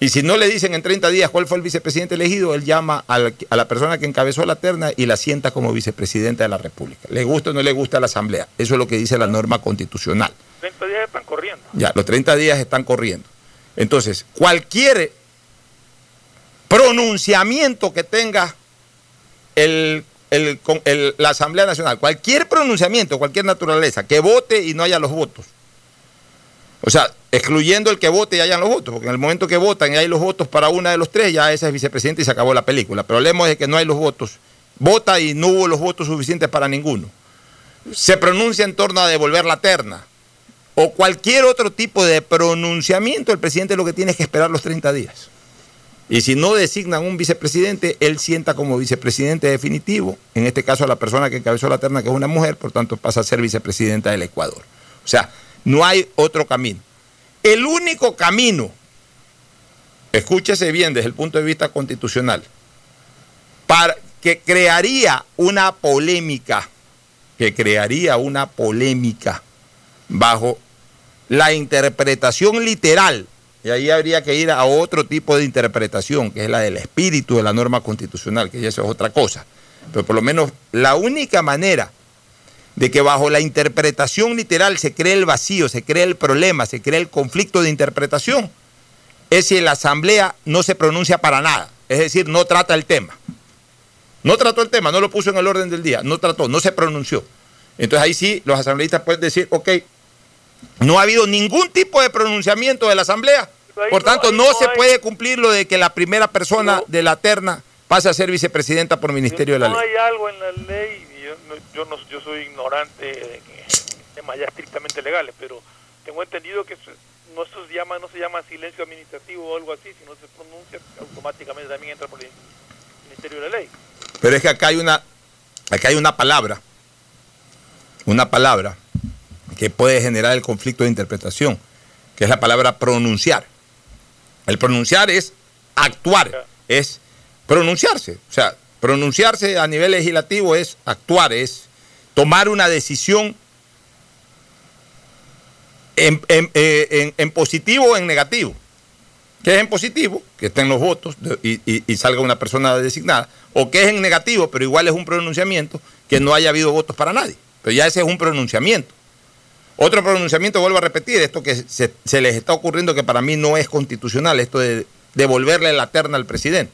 Y si no le dicen en 30 días cuál fue el vicepresidente elegido, él llama a la persona que encabezó la terna y la sienta como vicepresidenta de la República. Le gusta o no le gusta a la Asamblea. Eso es lo que dice la norma constitucional. 30 días están corriendo. Ya, los 30 días están corriendo. Entonces, cualquier pronunciamiento que tenga el- el- con- el- la Asamblea Nacional, cualquier pronunciamiento, cualquier naturaleza, que vote y no haya los votos. O sea, excluyendo el que vote y hayan los votos, porque en el momento que votan y hay los votos para una de los tres, ya ese es vicepresidente y se acabó la película. El problema es que no hay los votos. Vota y no hubo los votos suficientes para ninguno. Se pronuncia en torno a devolver la terna o cualquier otro tipo de pronunciamiento, el presidente lo que tiene es que esperar los 30 días. Y si no designan un vicepresidente, él sienta como vicepresidente definitivo, en este caso a la persona que encabezó la terna, que es una mujer, por tanto pasa a ser vicepresidenta del Ecuador. O sea, no hay otro camino. El único camino, escúchese bien desde el punto de vista constitucional, para que crearía una polémica, que crearía una polémica bajo la interpretación literal, y ahí habría que ir a otro tipo de interpretación, que es la del espíritu de la norma constitucional, que eso es otra cosa. Pero por lo menos la única manera de que bajo la interpretación literal se cree el vacío, se cree el problema, se cree el conflicto de interpretación, es si la Asamblea no se pronuncia para nada, es decir, no trata el tema. No trató el tema, no lo puso en el orden del día, no trató, no se pronunció. Entonces ahí sí los asambleístas pueden decir, ok, no ha habido ningún tipo de pronunciamiento de la Asamblea, por no- tanto no, no se puede cumplir lo de que la primera persona No. de la terna pase a ser vicepresidenta por Ministerio de la no Ley. hay algo en la ley, no, yo, no- yo soy ignorante en temas ya estrictamente legales, pero tengo entendido que no, se llama, no se llama silencio administrativo o algo así, si no se pronuncia, automáticamente también entra por el Ministerio de la Ley. Pero es que acá hay una, acá hay una palabra, una palabra que puede generar el conflicto de interpretación, que es la palabra pronunciar. El pronunciar es actuar, es pronunciarse. O sea, pronunciarse a nivel legislativo es actuar, es tomar una decisión en, en- eh, en- en positivo o en negativo. que es en positivo, que estén los votos y, y- y salga una persona designada, o que es en negativo, pero igual es un pronunciamiento, que no haya habido votos para nadie. Pero ya ese es un pronunciamiento. Otro pronunciamiento, vuelvo a repetir, esto que se, se les está ocurriendo que para mí no es constitucional, esto de devolverle la terna al presidente.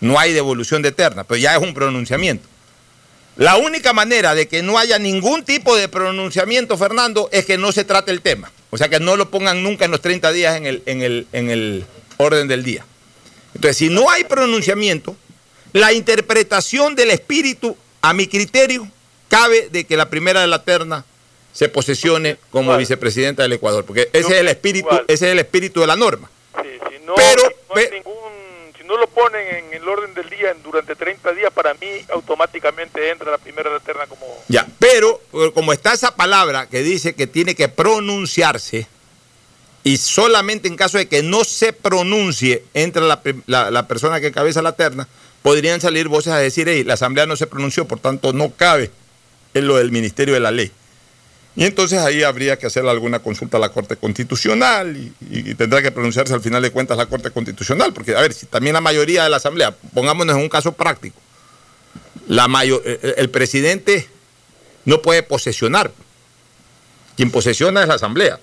No hay devolución de terna, pero ya es un pronunciamiento. La única manera de que no haya ningún tipo de pronunciamiento, Fernando, es que no se trate el tema. O sea, que no lo pongan nunca en los 30 días en el, en el, en el orden del día. Entonces, si no hay pronunciamiento, la interpretación del espíritu, a mi criterio, cabe de que la primera de la terna se posesione como Igual. vicepresidenta del Ecuador, porque ese es el espíritu, igual. ese es el espíritu de la norma. Sí, si no, Pero, si no hay pe- ningún, no lo ponen en el orden del día en- durante 30 días, para mí automáticamente entra la primera alterna como... Ya, pero eh, como está esa palabra que dice que tiene que pronunciarse y solamente en caso de que no se pronuncie entra la, la- la persona que encabeza la terna, podrían salir voces a decir, hey, la asamblea no se pronunció, por tanto no cabe en lo del Ministerio de la Ley. Y entonces ahí habría que hacer alguna consulta a la Corte Constitucional y, tendrá que pronunciarse al final de cuentas la Corte Constitucional, porque a ver, si también la mayoría de la Asamblea, pongámonos en un caso práctico, la mayo- el, el presidente no puede posesionar. Quien posesiona es la Asamblea.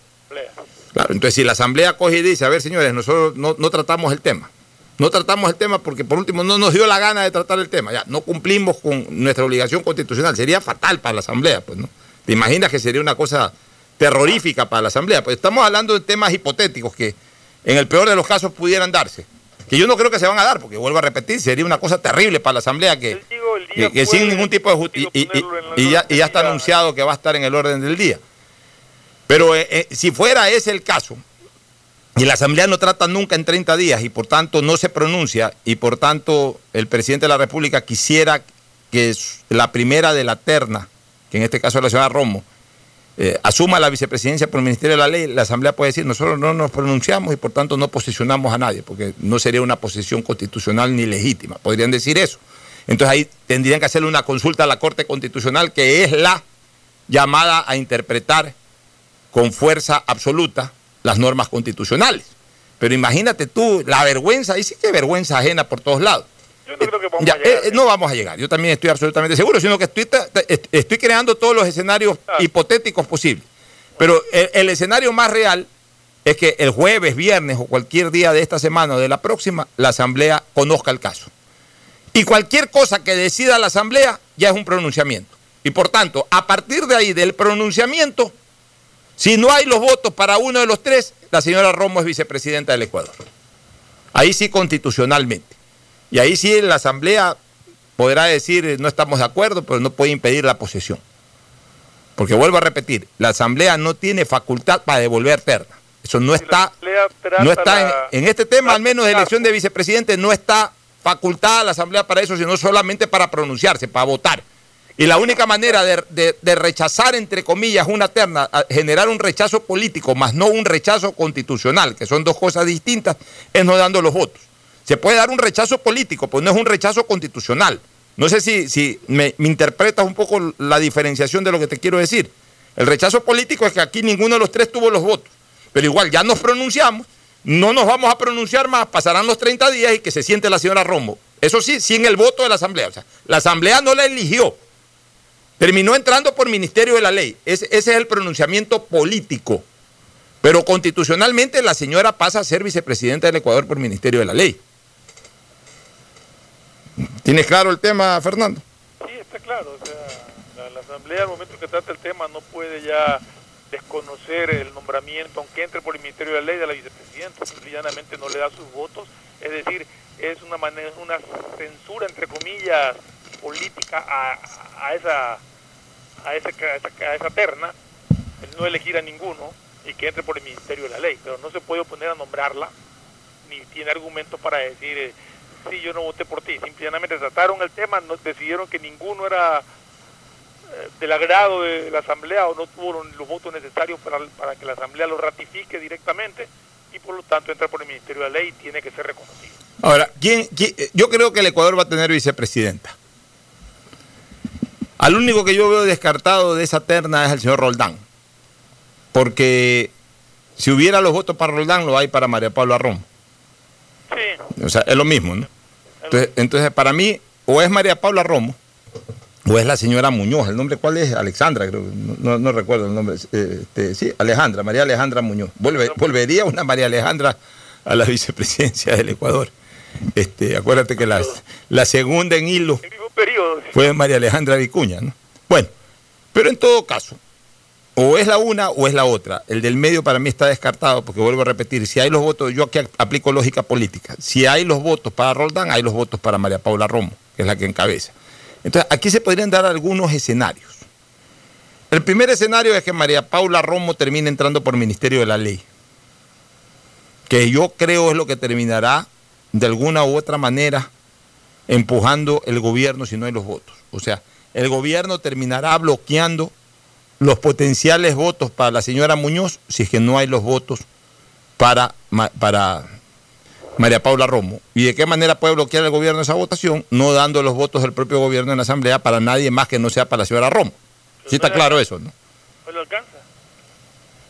Claro, entonces si la Asamblea coge y dice, a ver señores, nosotros no, no tratamos el tema. No tratamos el tema porque por último no nos dio la gana de tratar el tema. Ya, no cumplimos con nuestra obligación constitucional. Sería fatal para la Asamblea, pues, ¿no? ¿Te imaginas que sería una cosa terrorífica para la Asamblea? Pues estamos hablando de temas hipotéticos que en el peor de los casos pudieran darse. Que yo no creo que se van a dar, porque vuelvo a repetir, sería una cosa terrible para la Asamblea que, digo, sin ningún tipo de justicia. Y, ya, y está anunciado que va a estar en el orden del día. Pero eh, eh, si fuera ese el caso, Y la Asamblea no trata nunca en 30 días y por tanto no se pronuncia y por tanto el presidente de la República quisiera que la primera de la terna, que en este caso la señora Romo, eh, asuma la vicepresidencia por el Ministerio de la Ley, la Asamblea puede decir, nosotros no nos pronunciamos y por tanto no posicionamos a nadie, porque no sería una posición constitucional ni legítima. Podrían decir eso. Entonces ahí tendrían que hacerle una consulta a la Corte Constitucional, que es la llamada a interpretar con fuerza absoluta las normas constitucionales. Pero imagínate tú, la vergüenza, y sí que vergüenza ajena por todos lados. Yo no creo que vamos a llegar. Eh, no vamos a llegar, yo también estoy absolutamente seguro, sino que estoy, estoy creando todos los escenarios hipotéticos posibles. Pero el, escenario más real es que el jueves, viernes o cualquier día de esta semana o de la próxima, la Asamblea conozca el caso. Y cualquier cosa que decida la Asamblea ya es un pronunciamiento. Y por tanto, a partir de ahí, del pronunciamiento, si no hay los votos para uno de los tres, la señora Romo es vicepresidenta del Ecuador. Ahí sí constitucionalmente. Y ahí sí la Asamblea podrá decir no estamos de acuerdo, pero no puede impedir la posesión. Porque vuelvo a repetir, la Asamblea no tiene facultad para devolver terna. Eso no está, no está en, este tema, al menos de elección de vicepresidente, no está facultada la Asamblea para eso, sino solamente para pronunciarse, para votar. Y la única manera de, rechazar, entre comillas, una terna, generar un rechazo político, más no un rechazo constitucional, que son dos cosas distintas, es no dando los votos. Se puede dar un rechazo político, pues no es un rechazo constitucional. No sé si, me, interpretas un poco la diferenciación de lo que te quiero decir. El rechazo político es que aquí ninguno de los tres tuvo los votos. Pero igual ya nos pronunciamos, no nos vamos a pronunciar más, pasarán los 30 días y que se siente la señora Romo. Eso sí, sin el voto de la Asamblea. O sea, la Asamblea no la eligió. Terminó entrando por Ministerio de la Ley. Ese, es el pronunciamiento político. Pero constitucionalmente la señora pasa a ser vicepresidenta del Ecuador por Ministerio de la Ley. ¿Tienes claro el tema, Fernando? Sí, está claro. O sea, la, Asamblea al momento que trata el tema no puede ya desconocer el nombramiento, aunque entre por el Ministerio de la Ley de la vicepresidenta, simplemente no le da sus votos. Es decir, es una manera, una censura, entre comillas, política a, esa a esa, a esa, terna, el no elegir a ninguno y que entre por el Ministerio de la Ley, pero no se puede oponer a nombrarla, ni tiene argumentos para decir, eh, sí, yo no voté por ti. Simplemente trataron el tema, decidieron que ninguno era eh, del agrado de la Asamblea o no tuvo los votos necesarios para, que la Asamblea lo ratifique directamente y por lo tanto entra por el Ministerio de la Ley y tiene que ser reconocido. Ahora, ¿quién, yo creo que el Ecuador va a tener vicepresidenta. Al único que yo veo descartado de esa terna es el señor Roldán. Porque si hubiera los votos para Roldán, lo hay para María Paula O sea, es lo mismo, ¿no? Entonces, para mí, o es María Paula Romo, o es la señora Muñoz. ¿El nombre cuál es? Alexandra, creo. No, recuerdo el nombre. Este, sí, Alejandra, María Alejandra Muñoz. volvería una María Alejandra a la vicepresidencia del Ecuador. Este, acuérdate que la, la segunda en hilo fue María Alejandra Vicuña. ¿no? Bueno, pero en todo caso, o es la una o es la otra. El del medio para mí está descartado porque vuelvo a repetir, si hay los votos, yo aquí aplico lógica política, si hay los votos para Roldán, hay los votos para María Paula Romo, que es la que encabeza. Entonces, aquí se podrían dar algunos escenarios. El primer escenario es que María Paula Romo termine entrando por Ministerio de la Ley, que yo creo es lo que terminará de alguna u otra manera empujando el gobierno si no hay los votos. O sea, el gobierno terminará bloqueando los potenciales votos para la señora Muñoz si es que no hay los votos para, para María Paula Romo. ¿Y de qué manera puede bloquear el gobierno esa votación? No dando los votos del propio gobierno en la Asamblea para nadie más que no sea para la señora Romo. Sí está claro eso, ¿no? ¿No le alcanza?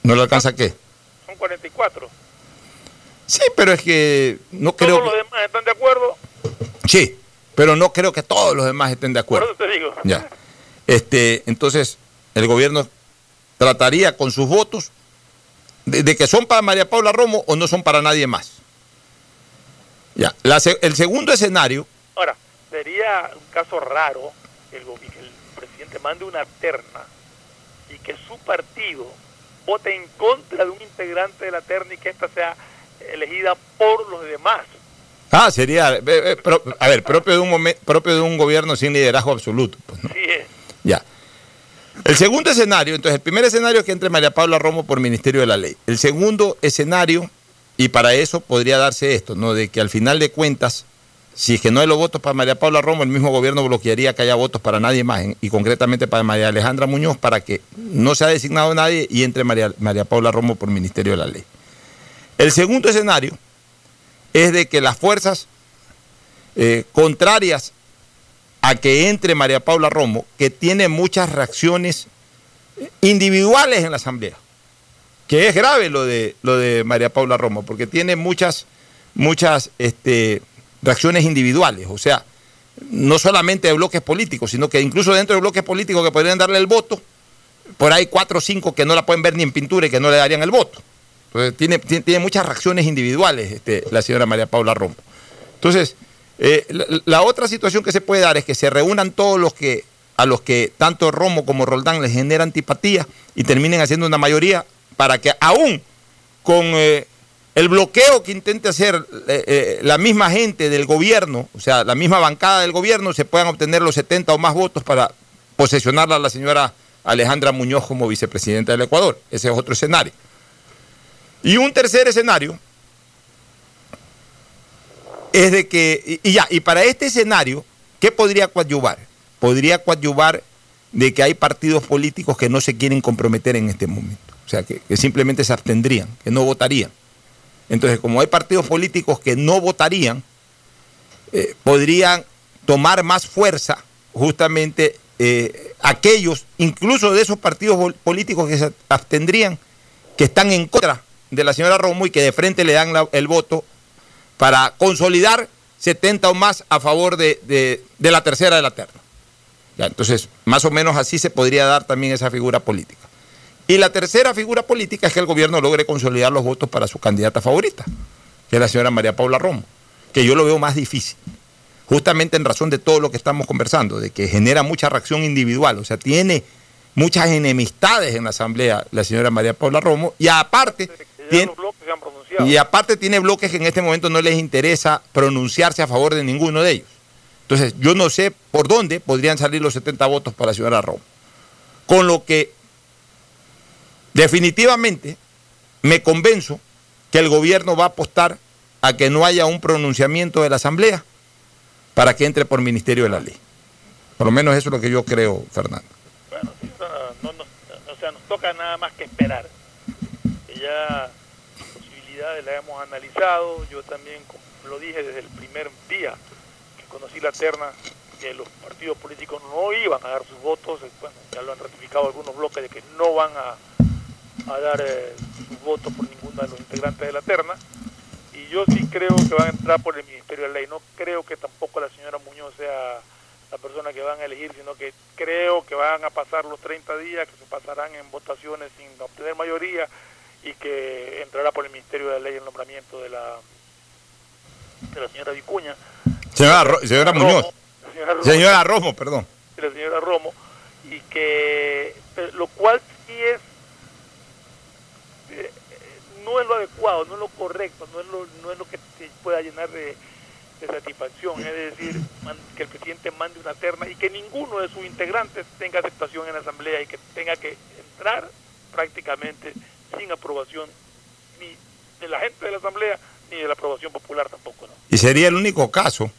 ¿No le alcanza qué? Son 44. Sí, pero es que no creo... ¿Todos los demás están de acuerdo? Sí, pero no creo que todos los demás estén de acuerdo. Por eso te digo. Ya. Este, entonces, el gobierno trataría con sus votos de, que son para María Paula Romo o no son para nadie más. Ya. el segundo escenario. Ahora, sería un caso raro que el, que el presidente mande una terna y que su partido vote en contra de un integrante de la terna y que ésta sea elegida por los demás. Ah, sería, a ver, propio de un propio de un gobierno sin liderazgo absoluto. Pues, sí es. Ya. El segundo escenario, entonces, el primer escenario es que entre María Paula Romo por Ministerio de la Ley. El segundo escenario, y para eso podría darse esto, ¿no? De que al final de cuentas, si es que no hay los votos para María Paula Romo, el mismo gobierno bloquearía que haya votos para nadie más, y concretamente para María Alejandra Muñoz, para que no se ha designado nadie y entre María, María Paula Romo por Ministerio de la Ley. El segundo escenario es de que las fuerzas eh, contrarias a que entre María Paula Romo, que tiene muchas reacciones individuales en la Asamblea, que es grave lo de, lo de María Paula Romo, porque tiene muchas, muchas este, reacciones individuales, o sea, no solamente de bloques políticos, sino que incluso dentro de bloques políticos que podrían darle el voto, por ahí cuatro o cinco que no la pueden ver ni en pintura y que no le darían el voto. Entonces, tiene, tiene, muchas reacciones individuales este, la señora María Paula Romo. Entonces, eh, la, otra situación que se puede dar es que se reúnan todos los que a los que tanto Romo como Roldán les genera antipatía y terminen haciendo una mayoría para que aún con eh, el bloqueo que intente hacer eh, la misma gente del gobierno, o sea, la misma bancada del gobierno, se puedan obtener los 70 o más votos para posesionarla a la señora Alejandra Muñoz como vicepresidenta del Ecuador. Ese es otro escenario. Y un tercer escenario es de que, y ya, y para este escenario, ¿qué podría coadyuvar? Podría coadyuvar de que hay partidos políticos que no se quieren comprometer en este momento. O sea, que, simplemente se abstendrían, que no votarían. Entonces, como hay partidos políticos que no votarían, eh, podrían tomar más fuerza justamente eh, aquellos, incluso de esos partidos políticos que se abstendrían, que están en contra de la señora Romo y que de frente le dan el voto para consolidar 70 o más a favor de, la tercera de la terna. entonces, más o menos así se podría dar también esa figura política. Y la tercera figura política es que el gobierno logre consolidar los votos para su candidata favorita, que es la señora María Paula Romo, que yo lo veo más difícil, justamente en razón de todo lo que estamos conversando, de que genera mucha reacción individual, o sea, tiene muchas enemistades en la Asamblea la señora María Paula Romo, y aparte y aparte tiene bloques que en este momento no les interesa pronunciarse a favor de ninguno de ellos. Entonces, yo no sé por dónde podrían salir los 70 votos para la señora Roma. Con lo que definitivamente me convenzo que el gobierno va a apostar a que no haya un pronunciamiento de la Asamblea para que entre por Ministerio de la Ley. Por lo menos eso es lo que yo creo, Fernando. Bueno, no, o sea, nos toca nada más que esperar. Que ya la hemos analizado, yo también lo dije desde el primer día que conocí la terna, que los partidos políticos no iban a dar sus votos, eh, bueno, ya lo han ratificado algunos bloques de que no van a, dar eh, sus votos por ninguno de los integrantes de la terna, y yo sí creo que van a entrar por el Ministerio de Ley, no creo que tampoco la señora Muñoz sea la persona que van a elegir, sino que creo que van a pasar los 30 días, que se pasarán en votaciones sin obtener mayoría, y que entrará por el Ministerio de la Ley el nombramiento de la de la señora Vicuña. Señora, señora Muñoz. Señora Romo, perdón. De la señora Romo, y que lo cual sí es eh, no es lo adecuado, no es lo correcto, no es lo, no es lo que te pueda llenar de, de satisfacción, es decir, que el presidente mande una terna y que ninguno de sus integrantes tenga aceptación en la Asamblea y que tenga que entrar prácticamente sin aprobación ni de la gente de la Asamblea ni de la aprobación popular tampoco. ¿no? Y sería el único caso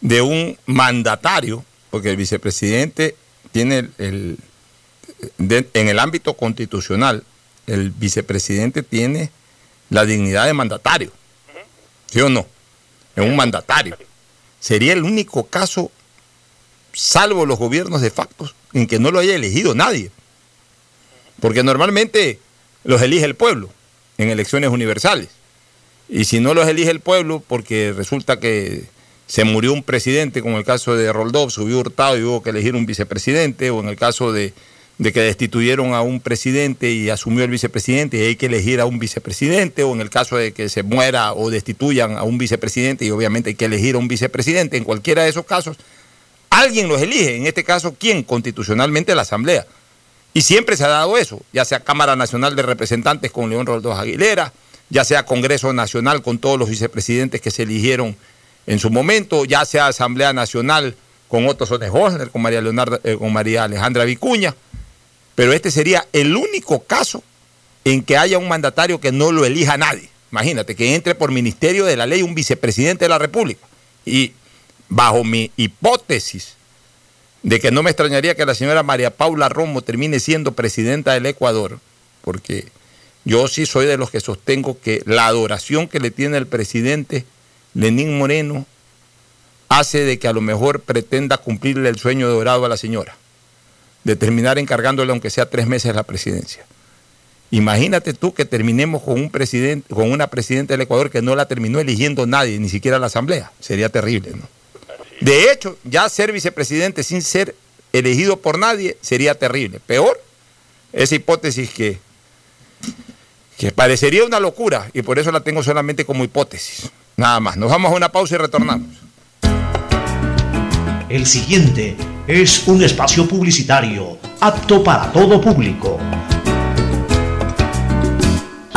de un mandatario, porque el vicepresidente tiene el, en el ámbito constitucional, el vicepresidente tiene la dignidad de mandatario. ¿Sí o no? Es un mandatario. Sería el único caso, salvo los gobiernos de facto, en que no lo haya elegido nadie. Porque normalmente los elige el pueblo en elecciones universales. Y si no los elige el pueblo, porque resulta que se murió un presidente, como el caso de Roldov, subió hurtado y hubo que elegir un vicepresidente, o en el caso de, de, que destituyeron a un presidente y asumió el vicepresidente y hay que elegir a un vicepresidente, o en el caso de que se muera o destituyan a un vicepresidente y obviamente hay que elegir a un vicepresidente, en cualquiera de esos casos, alguien los elige, en este caso, ¿quién? Constitucionalmente la Asamblea. Y siempre se ha dado eso, ya sea Cámara Nacional de Representantes con León Roldós Aguilera, ya sea Congreso Nacional con todos los vicepresidentes que se eligieron en su momento, ya sea Asamblea Nacional con Otto Sones Hosner, con María, Leonardo, eh, con María Alejandra Vicuña, pero este sería el único caso en que haya un mandatario que no lo elija nadie. imagínate, que entre por ministerio de la ley un vicepresidente de la República. Y bajo mi hipótesis de que no me extrañaría que la señora María Paula Romo termine siendo presidenta del Ecuador, porque yo sí soy de los que sostengo que la adoración que le tiene el presidente Lenín Moreno hace de que a lo mejor pretenda cumplirle el sueño dorado a la señora, de terminar encargándole aunque sea tres meses la presidencia. Imagínate tú que terminemos con un presidente, con una presidenta del Ecuador que no la terminó eligiendo nadie, ni siquiera la Asamblea. Sería terrible, ¿no? De hecho, ya ser vicepresidente sin ser elegido por nadie sería terrible. Peor, esa hipótesis que, que parecería una locura y por eso la tengo solamente como hipótesis. Nada más. Nos vamos a una pausa y retornamos. El siguiente es un espacio publicitario apto para todo público.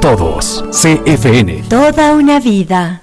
todos. CFN. Toda una vida.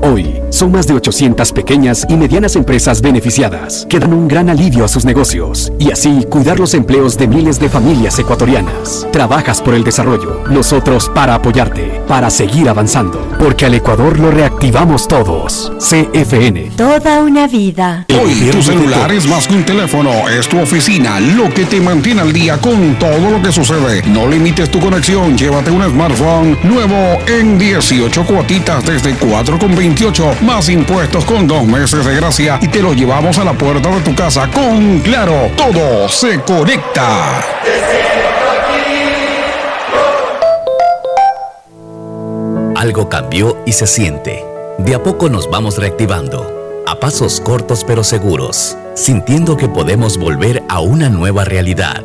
Hoy, son más de 800 pequeñas y medianas empresas beneficiadas, que dan un gran alivio a sus negocios y así cuidar los empleos de miles de familias ecuatorianas. Trabajas por el desarrollo, nosotros para apoyarte, para seguir avanzando, porque al Ecuador lo reactivamos todos. CFN. Toda una vida. Hoy tu celular es más que un teléfono, es tu oficina, lo que te mantiene al día con todo lo que sucede. No limites tu conexión, llévate un smartphone nuevo en 18 cuotitas desde 4,28 más impuestos con dos meses de gracia y te lo llevamos a la puerta de tu casa con Claro, todo se conecta. Algo cambió y se siente. De a poco nos vamos reactivando, a pasos cortos pero seguros, sintiendo que podemos volver a una nueva realidad.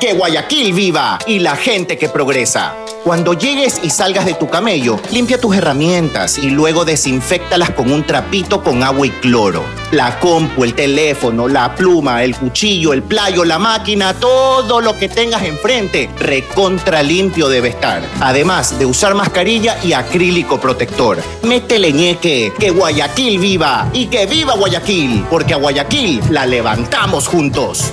Que Guayaquil viva y la gente que progresa. Cuando llegues y salgas de tu camello, limpia tus herramientas y luego desinfectalas con un trapito con agua y cloro. La compu, el teléfono, la pluma, el cuchillo, el playo, la máquina, todo lo que tengas enfrente, recontra limpio debe estar. Además de usar mascarilla y acrílico protector. Métele ñeque, que Guayaquil viva y que viva Guayaquil, porque a Guayaquil la levantamos juntos.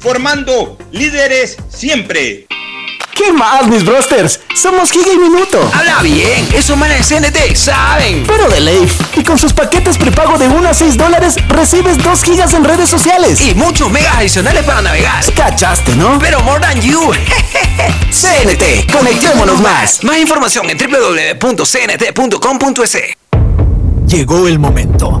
formando líderes siempre. ¿Qué más, mis brosters? Somos Giga y Minuto. Habla bien, esos manes CNT saben. Pero de Leif. Y con sus paquetes prepago de 1 a 6 dólares, recibes 2 gigas en redes sociales. Y muchos megas adicionales para navegar. Cachaste, ¿no? Pero more than you. [LAUGHS] CNT, conectémonos más. Más información en www.cnt.com.es. Llegó el momento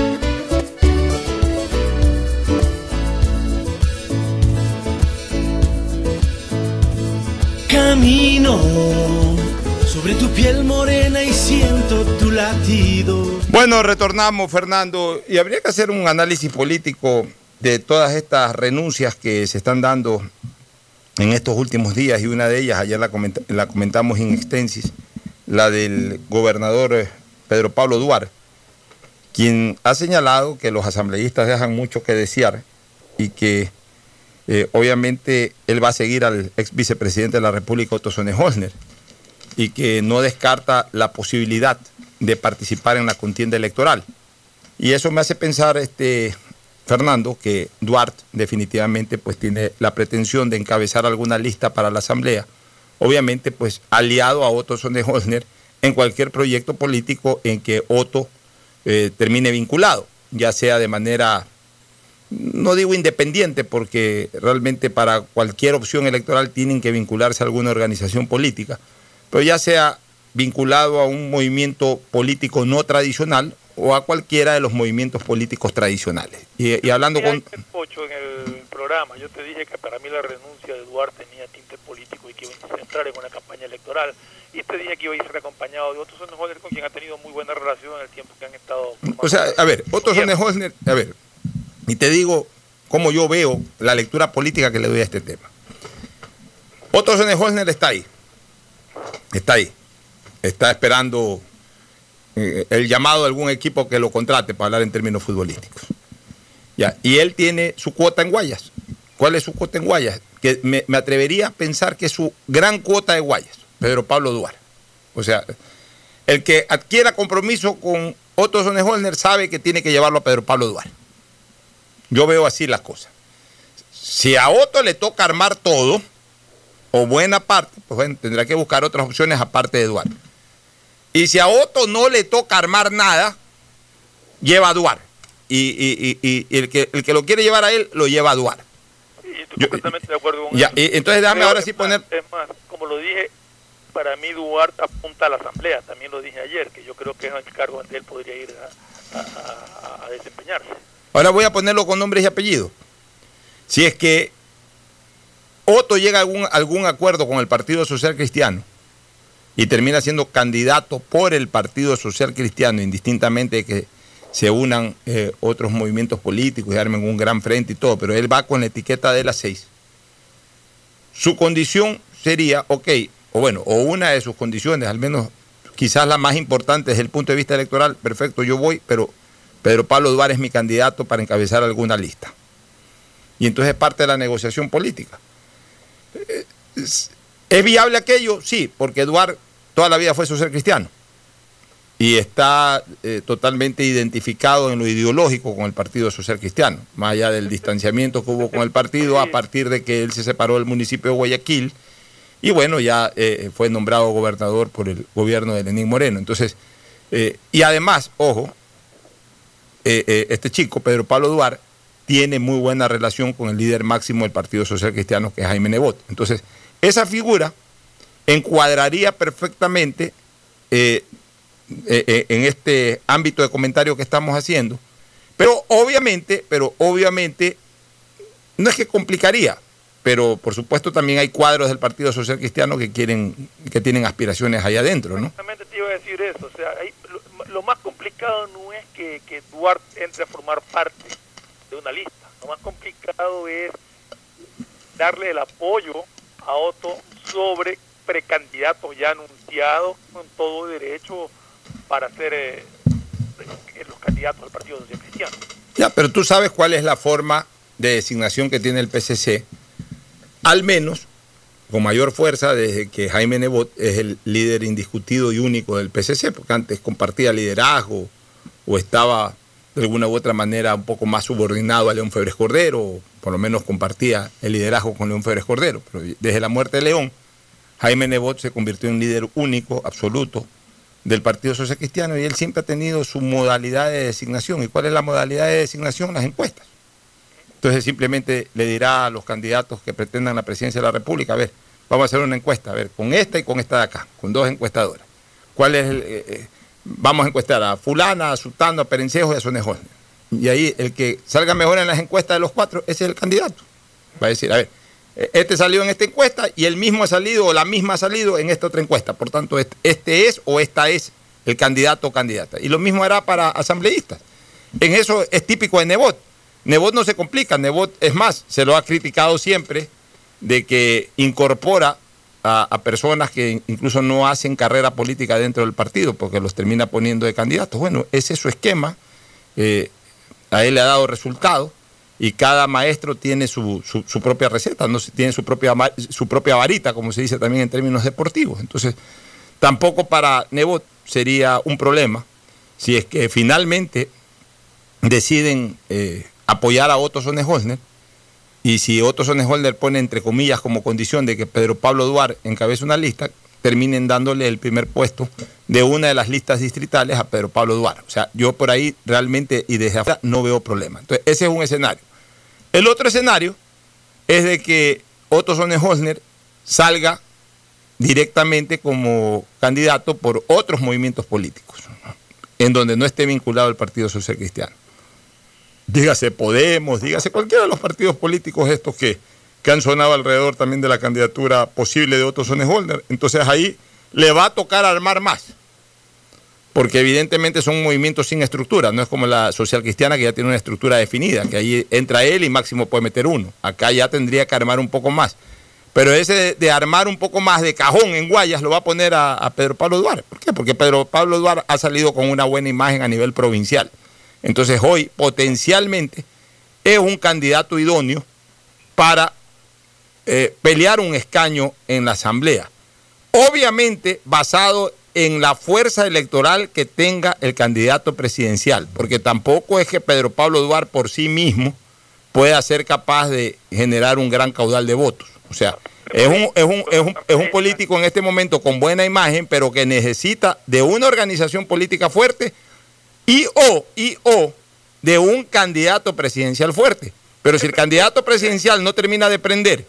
Camino sobre tu piel morena y siento tu latido. Bueno, retornamos, Fernando, y habría que hacer un análisis político de todas estas renuncias que se están dando en estos últimos días, y una de ellas, ayer la, la comentamos in extensis, la del gobernador eh, Pedro Pablo Duarte, quien ha señalado que los asambleístas dejan mucho que desear y que eh, obviamente él va a seguir al ex vicepresidente de la República, Otto Sonne-Holzner, y que no descarta la posibilidad de participar en la contienda electoral. Y eso me hace pensar, este, Fernando, que Duarte definitivamente pues tiene la pretensión de encabezar alguna lista para la Asamblea, obviamente pues aliado a Otto Sonne-Holzner en cualquier proyecto político en que Otto eh, termine vinculado, ya sea de manera no digo independiente, porque realmente para cualquier opción electoral tienen que vincularse a alguna organización política, pero ya sea vinculado a un movimiento político no tradicional o a cualquiera de los movimientos políticos tradicionales. Y, y hablando con... Pocho, en el programa, yo te dije que para mí la renuncia de Duarte tenía tinte político y que iba a entrar en una campaña electoral. Y te dije que iba a ser acompañado de otros Sonne con quien ha tenido muy buena relación en el tiempo que han estado. O sea, a ver, Otto a ver, y te digo cómo yo veo la lectura política que le doy a este tema. Otto Sonne-Holzner está ahí, está ahí, está esperando eh, el llamado de algún equipo que lo contrate para hablar en términos futbolísticos. Y él tiene su cuota en Guayas. ¿Cuál es su cuota en Guayas? Que me, atrevería a pensar que es su gran cuota de Guayas, Pedro Pablo Duarte. O sea, el que adquiera compromiso con Otto Sonne-Holzner sabe que tiene que llevarlo a Pedro Pablo Duarte. Yo veo así las cosas. Si a Otto le toca armar todo, o buena parte, pues bueno, tendrá que buscar otras opciones aparte de Duarte. Y si a Otto no le toca armar nada, lleva a Duarte. Y, y- y- el, que, el que lo quiere llevar a él, lo lleva a Duarte. Estoy completamente de acuerdo con Ya, eso. y entonces déjame ahora sí poner... Es más, como lo dije, para mí Duarte apunta a la Asamblea. También lo dije ayer, que yo creo que es el cargo donde él podría ir a, a- a- a desempeñarse. Ahora voy a ponerlo con nombres y apellidos. Si es que Otto llega a algún, algún acuerdo con el Partido Social Cristiano y termina siendo candidato por el Partido Social Cristiano, indistintamente de que se unan eh, otros movimientos políticos y armen un gran frente y todo, pero él va con la etiqueta de las seis. Su condición sería, ok, o bueno, o una de sus condiciones, al menos quizás la más importante desde el punto de vista electoral, perfecto, yo voy, pero Pedro Pablo Duarte es mi candidato para encabezar alguna lista. Y entonces es parte de la negociación política. ¿Es, ¿es viable aquello? Sí, porque Duarte toda la vida fue social cristiano y está eh, totalmente identificado en lo ideológico con el Partido Social Cristiano, más allá del distanciamiento que hubo con el partido a partir de que él se separó del municipio de Guayaquil y bueno, ya eh, fue nombrado gobernador por el gobierno de Lenín Moreno. Entonces, eh, y además, ojo, este chico, Pedro Pablo Duarte, tiene muy buena relación con el líder máximo del Partido Social Cristiano, que es Jaime Nebot. Entonces, esa figura encuadraría perfectamente eh, eh, en este ámbito de comentario que estamos haciendo. Pero obviamente, pero obviamente, no es que complicaría, pero por supuesto también hay cuadros del Partido Social Cristiano que quieren, que tienen aspiraciones allá adentro, ¿no? Te iba a decir eso, o sea, no es que, que Duarte entre a formar parte de una lista, lo más complicado es darle el apoyo a Otto sobre precandidatos ya anunciados con todo derecho para ser eh, los candidatos del Partido Social Cristiano. Ya, pero tú sabes cuál es la forma de designación que tiene el PCC, al menos con mayor fuerza desde que Jaime Nebot es el líder indiscutido y único del PCC, porque antes compartía liderazgo o estaba de alguna u otra manera un poco más subordinado a León Febres Cordero, por lo menos compartía el liderazgo con León Febres Cordero. Pero desde la muerte de León, Jaime Nebot se convirtió en líder único, absoluto, del Partido Social Cristiano y él siempre ha tenido su modalidad de designación. ¿Y cuál es la modalidad de designación? Las encuestas. Entonces simplemente le dirá a los candidatos que pretendan la presidencia de la República, a ver, vamos a hacer una encuesta, a ver, con esta y con esta de acá, con dos encuestadoras. ¿Cuál es el, eh, eh, vamos a encuestar a fulana, a Sultano, a Perencejo y a Sonejón. Y ahí el que salga mejor en las encuestas de los cuatro, ese es el candidato. Va a decir, a ver, eh, este salió en esta encuesta y el mismo ha salido o la misma ha salido en esta otra encuesta. Por tanto, este es o esta es el candidato o candidata. Y lo mismo hará para asambleístas. En eso es típico de Nebot. Nebot no se complica, Nebot es más, se lo ha criticado siempre de que incorpora a, personas que incluso no hacen carrera política dentro del partido porque los termina poniendo de candidatos. Bueno, ese es su esquema, eh, a él le ha dado resultado y cada maestro tiene su, su, propia receta, no tiene su propia, su propia varita, como se dice también en términos deportivos. Entonces, tampoco para Nebot sería un problema si es que finalmente deciden eh, apoyar a Otto Sonnenholzner y si Otto Sonnenholzner pone entre comillas como condición de que Pedro Pablo Duarte encabece una lista, terminen dándole el primer puesto de una de las listas distritales a Pedro Pablo Duarte. O sea, yo por ahí realmente y desde afuera no veo problema. Entonces, ese es un escenario. El otro escenario es de que Otto Sonnenholzner salga directamente como candidato por otros movimientos políticos, en donde no esté vinculado el Partido Social Cristiano. Dígase Podemos, dígase cualquiera de los partidos políticos estos que, que han sonado alrededor también de la candidatura posible de Otto Sonnenholzner. Entonces ahí le va a tocar armar más porque evidentemente son movimientos sin estructura, no es como la social cristiana que ya tiene una estructura definida, que ahí entra él y máximo puede meter uno. Acá ya tendría que armar un poco más. Pero ese de, armar un poco más de cajón en Guayas lo va a poner a, Pedro Pablo Duarte. ¿Por qué? Porque Pedro Pablo Duarte ha salido con una buena imagen a nivel provincial. Entonces hoy potencialmente es un candidato idóneo para eh, pelear un escaño en la Asamblea. Obviamente basado en la fuerza electoral que tenga el candidato presidencial, porque tampoco es que Pedro Pablo Duarte por sí mismo pueda ser capaz de generar un gran caudal de votos. O sea, es un, es un, es un, es un político en este momento con buena imagen, pero que necesita de una organización política fuerte y o, y o de un candidato presidencial fuerte. Pero si el candidato presidencial no termina de prender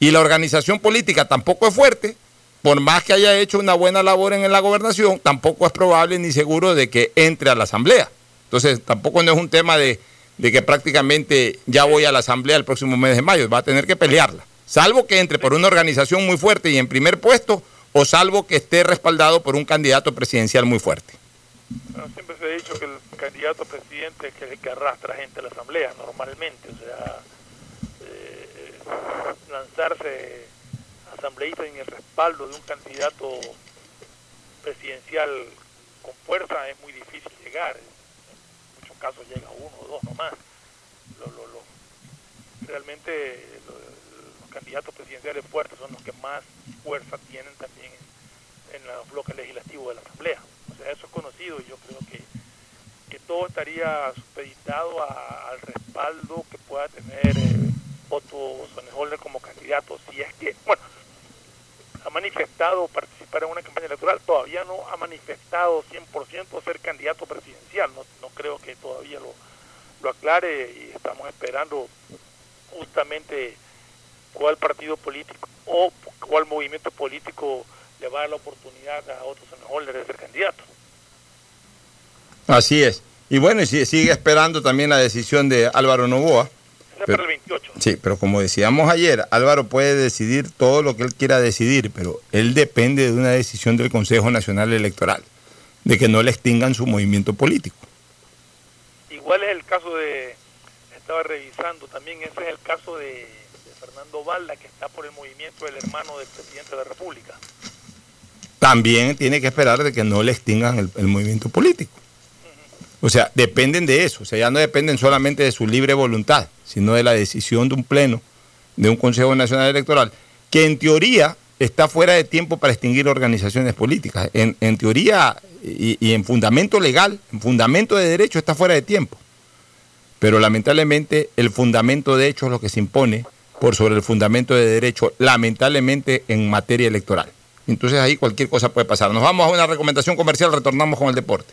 y la organización política tampoco es fuerte, por más que haya hecho una buena labor en la gobernación, tampoco es probable ni seguro de que entre a la asamblea. Entonces, tampoco no es un tema de, que prácticamente ya voy a la asamblea el próximo mes de mayo, va a tener que pelearla. Salvo que entre por una organización muy fuerte y en primer puesto, o salvo que esté respaldado por un candidato presidencial muy fuerte. Siempre se ha dicho que el candidato presidente es el que arrastra gente a la asamblea, normalmente. O sea, eh, lanzarse asambleístas en el respaldo de un candidato presidencial con fuerza es muy difícil llegar. En muchos casos llega uno o dos nomás. Lo, realmente lo, los candidatos presidenciales fuertes son los que más fuerza tienen también en, en los bloques legislativos de la y yo creo que, que todo estaría supeditado a- al respaldo que pueda tener eh, Otto Sonnenholder como candidato. Si es que, bueno, ha manifestado participar en una campaña electoral, todavía no ha manifestado 100% ser candidato presidencial. No, no creo que todavía lo, lo aclare y estamos esperando justamente cuál partido político o cuál movimiento político le va a dar la oportunidad a Otto Sonnenholder de ser candidato. Así es. Y bueno, sigue esperando también la decisión de Álvaro Novoa. Esa Pero- para el 28. Sí, pero como decíamos ayer, Álvaro puede decidir todo lo que él quiera decidir, pero él depende de una decisión del Consejo Nacional Electoral, de que no le extingan su movimiento político. Igual es el caso de, estaba revisando también, ese es el caso de, de Fernando Valda, que está por el movimiento del hermano del presidente de la República. También tiene que esperar de que no le extingan el, el movimiento político. O sea, dependen de eso, o sea, ya no dependen solamente de su libre voluntad, sino de la decisión de un pleno, de un Consejo Nacional Electoral, que en teoría está fuera de tiempo para extinguir organizaciones políticas. En, teoría y, y en fundamento legal, en fundamento de derecho está fuera de tiempo. Pero lamentablemente el fundamento de hecho es lo que se impone por sobre el fundamento de derecho, lamentablemente en materia electoral. Entonces ahí cualquier cosa puede pasar. Nos vamos a una recomendación comercial, retornamos con el deporte.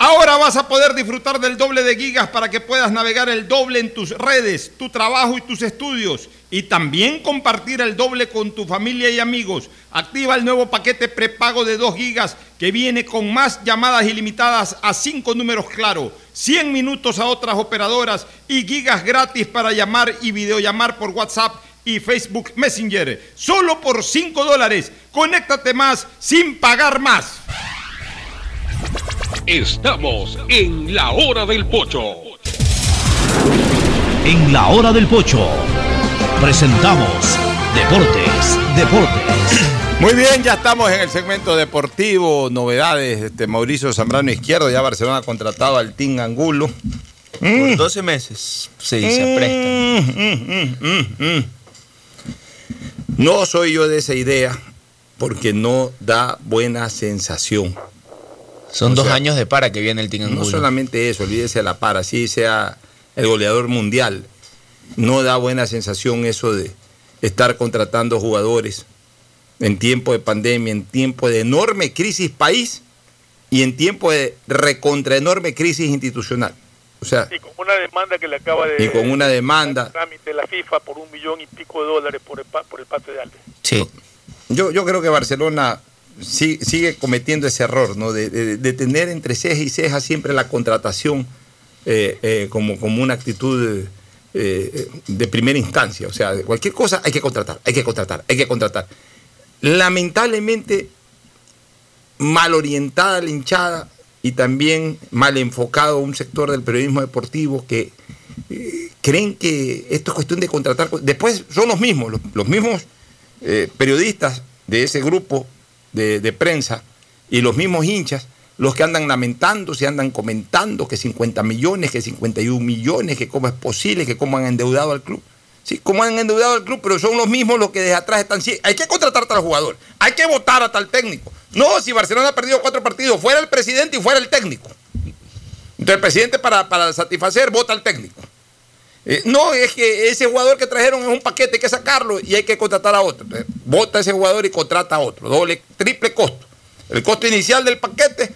Ahora vas a poder disfrutar del doble de gigas para que puedas navegar el doble en tus redes, tu trabajo y tus estudios. Y también compartir el doble con tu familia y amigos. Activa el nuevo paquete prepago de 2 gigas que viene con más llamadas ilimitadas a 5 números claro, 100 minutos a otras operadoras y gigas gratis para llamar y videollamar por WhatsApp y Facebook Messenger. Solo por 5 dólares. Conéctate más sin pagar más. Estamos en la hora del pocho. En la hora del pocho presentamos Deportes, Deportes. Muy bien, ya estamos en el segmento deportivo, novedades. Este, Mauricio Zambrano Izquierdo, ya Barcelona ha contratado al Team Angulo. Por 12 meses se dice presta. Mm, mm, mm. No soy yo de esa idea porque no da buena sensación. Son O dos sea, años de para que viene el Team No Angulo. solamente eso, olvídese de la para, así sea el goleador mundial. No da buena sensación eso de estar contratando jugadores en tiempo de pandemia, en tiempo de enorme crisis país y en tiempo de recontra enorme crisis institucional. O sea, Y con una demanda que le acaba de... y con una demanda. trámite la FIFA por un millón y pico de dólares por el, pa- por el pase de Alves. Sí. Yo, yo creo que Barcelona sí- sigue cometiendo ese error, ¿no? De, tener entre ceja y ceja siempre la contratación eh, eh, como, como una actitud eh, de primera instancia. O sea, de cualquier cosa hay que contratar, hay que contratar, hay que contratar. Lamentablemente, mal orientada la hinchada y también mal enfocado un sector del periodismo deportivo que creen que esto es cuestión de contratar. Después son los mismos, los, mismos periodistas de ese grupo de, prensa y los mismos hinchas, los que andan lamentándose, andan comentando que 50 millones, que 51 millones, que cómo es posible, que cómo han endeudado al club. Sí, cómo han endeudado al club, pero son los mismos los que desde atrás están. Sí, hay que contratar a tal jugador, hay que votar a tal técnico. No, si Barcelona ha perdido cuatro partidos, fuera el presidente y fuera el técnico. Entonces el presidente para, para satisfacer vota al técnico. Eh, no, es que ese jugador que trajeron es un paquete, hay que sacarlo y hay que contratar a otro. Entonces, vota a ese jugador y contrata a otro. Doble, triple costo. El costo inicial del paquete,